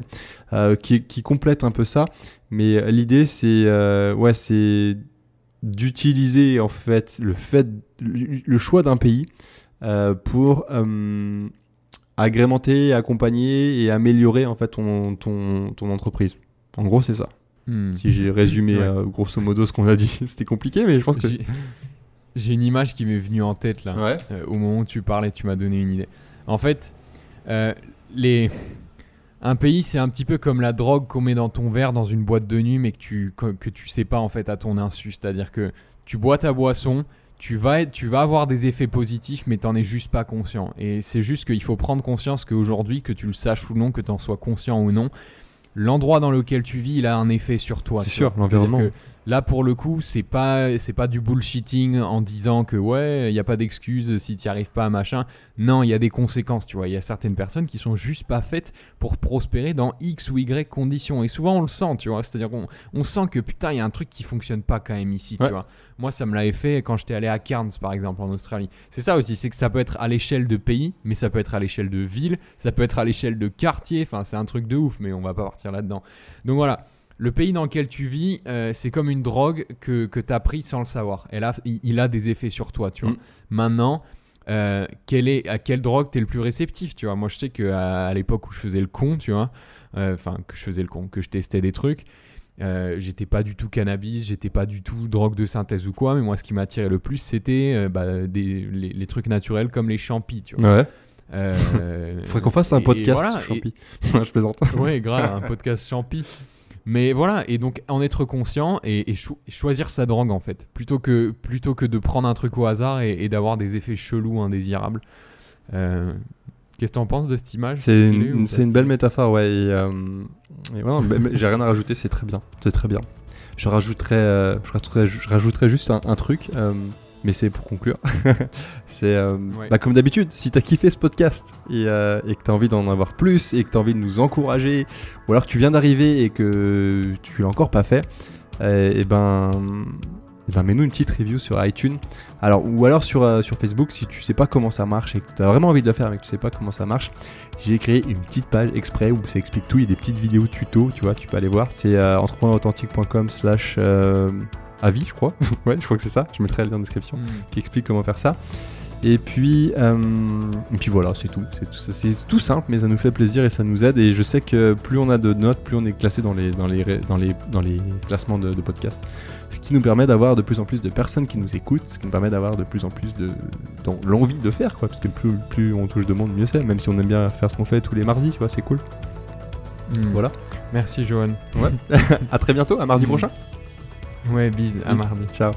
euh, qui, complète un peu ça. Mais euh, l'idée, c'est euh, ouais, c'est d'utiliser en fait le fait, le, choix d'un pays pour agrémenter, accompagner et améliorer en fait ton, ton entreprise. En gros, c'est ça. Hmm. Si j'ai résumé Ouais. euh, grosso modo ce qu'on a dit, c'était compliqué, mais je pense que. J'ai- une image qui m'est venue en tête là. Ouais. Euh, au moment où tu parlais, tu m'as donné une idée. En fait, euh, les... un pays, c'est un petit peu comme la drogue qu'on met dans ton verre dans une boîte de nuit, mais que tu, que, que tu sais pas en fait à ton insu. C'est-à-dire que tu bois ta boisson, tu vas, être- tu vas avoir des effets positifs, mais t'en es juste pas conscient. Et c'est juste qu'il faut prendre conscience qu'aujourd'hui, que tu le saches ou non, que tu en sois conscient ou non, l'endroit dans lequel tu vis, il a un effet sur toi. C'est sûr, l'environnement. Là, pour le coup, c'est pas, c'est pas du bullshitting en disant que ouais, il n'y a pas d'excuse si tu n'y arrives pas, machin. Non, il y a des conséquences, tu vois. Il y a certaines personnes qui sont juste pas faites pour prospérer dans X ou Y conditions. Et souvent, on le sent, tu vois. C'est-à-dire qu'on on sent que putain, il y a un truc qui fonctionne pas quand même ici, Ouais. tu vois. Moi, ça me l'avait fait quand j'étais allé à Cairns, par exemple, en Australie. C'est ça aussi, c'est que ça peut être à l'échelle de pays, mais ça peut être à l'échelle de ville, ça peut être à l'échelle de quartier. Enfin, c'est un truc de ouf, mais on va pas partir là-dedans. Donc voilà. Le pays dans lequel tu vis, euh, c'est comme une drogue que, que tu as pris sans le savoir. Et là, il, il a des effets sur toi, tu vois. Mm. Maintenant, euh, quelle est, à quelle drogue tu es le plus réceptif, tu vois? Moi, je sais qu'à à, l'époque où je faisais le con, tu vois, euh, enfin, que je faisais le con, que je testais des trucs, euh, j'étais pas du tout cannabis, j'étais pas du tout drogue de synthèse ou quoi, mais moi, ce qui m'attirait le plus, c'était euh, bah, des- les, les trucs naturels comme les champis, tu vois. Ouais. Euh, Faudrait qu'on fasse un podcast voilà, sur et- Champi. je plaisante. Ouais, grave, un podcast champi. Mais voilà, et donc en être conscient et, et cho- choisir sa drogue en fait, plutôt que, plutôt que de prendre un truc au hasard et, et d'avoir des effets chelous, indésirables. Euh, Qu'est-ce que t'en penses de cette image C'est une, belle métaphore, ouais. Euh, ouais, j'ai rien à rajouter, c'est très bien. C'est très bien. Je rajouterais, euh, je rajouterais, je rajouterais juste un, un truc, mais c'est pour conclure. c'est euh, Ouais. bah, comme d'habitude, si t'as kiffé ce podcast et, euh, et que t'as envie d'en avoir plus et que t'as envie de nous encourager, ou alors que tu viens d'arriver et que tu l'as encore pas fait, euh, et ben, eh ben mets-nous une petite review sur iTunes. Alors, ou alors sur, euh, sur Facebook, si tu sais pas comment ça marche et que tu as vraiment envie de le faire mais que tu sais pas comment ça marche, j'ai créé une petite page exprès où ça explique tout. Il y a des petites vidéos tuto, tu vois, tu peux aller voir. C'est euh, entrepreneurauthentique.com slash euh, avis, je crois. ouais, je crois que c'est ça. Je mettrai le lien en description Hmm. qui explique comment faire ça. Et puis, euh, et puis voilà, c'est tout. C'est tout, c'est tout simple, mais ça nous fait plaisir et ça nous aide. Et je sais que plus on a de notes, plus on est classé dans les, dans les, dans les, dans les classements de, de podcasts. Ce qui nous permet d'avoir de plus en plus de personnes qui nous écoutent, ce qui nous permet d'avoir de plus en plus de dans l'envie de faire, quoi. Parce que plus, plus on touche de monde, mieux c'est. Même si on aime bien faire ce qu'on fait tous les mardis, tu vois, c'est cool. Hmm. Voilà. Merci Johan. Ouais. à très bientôt, à mardi Mm. prochain. Ouais, bise, à Bis. mardi. Ciao.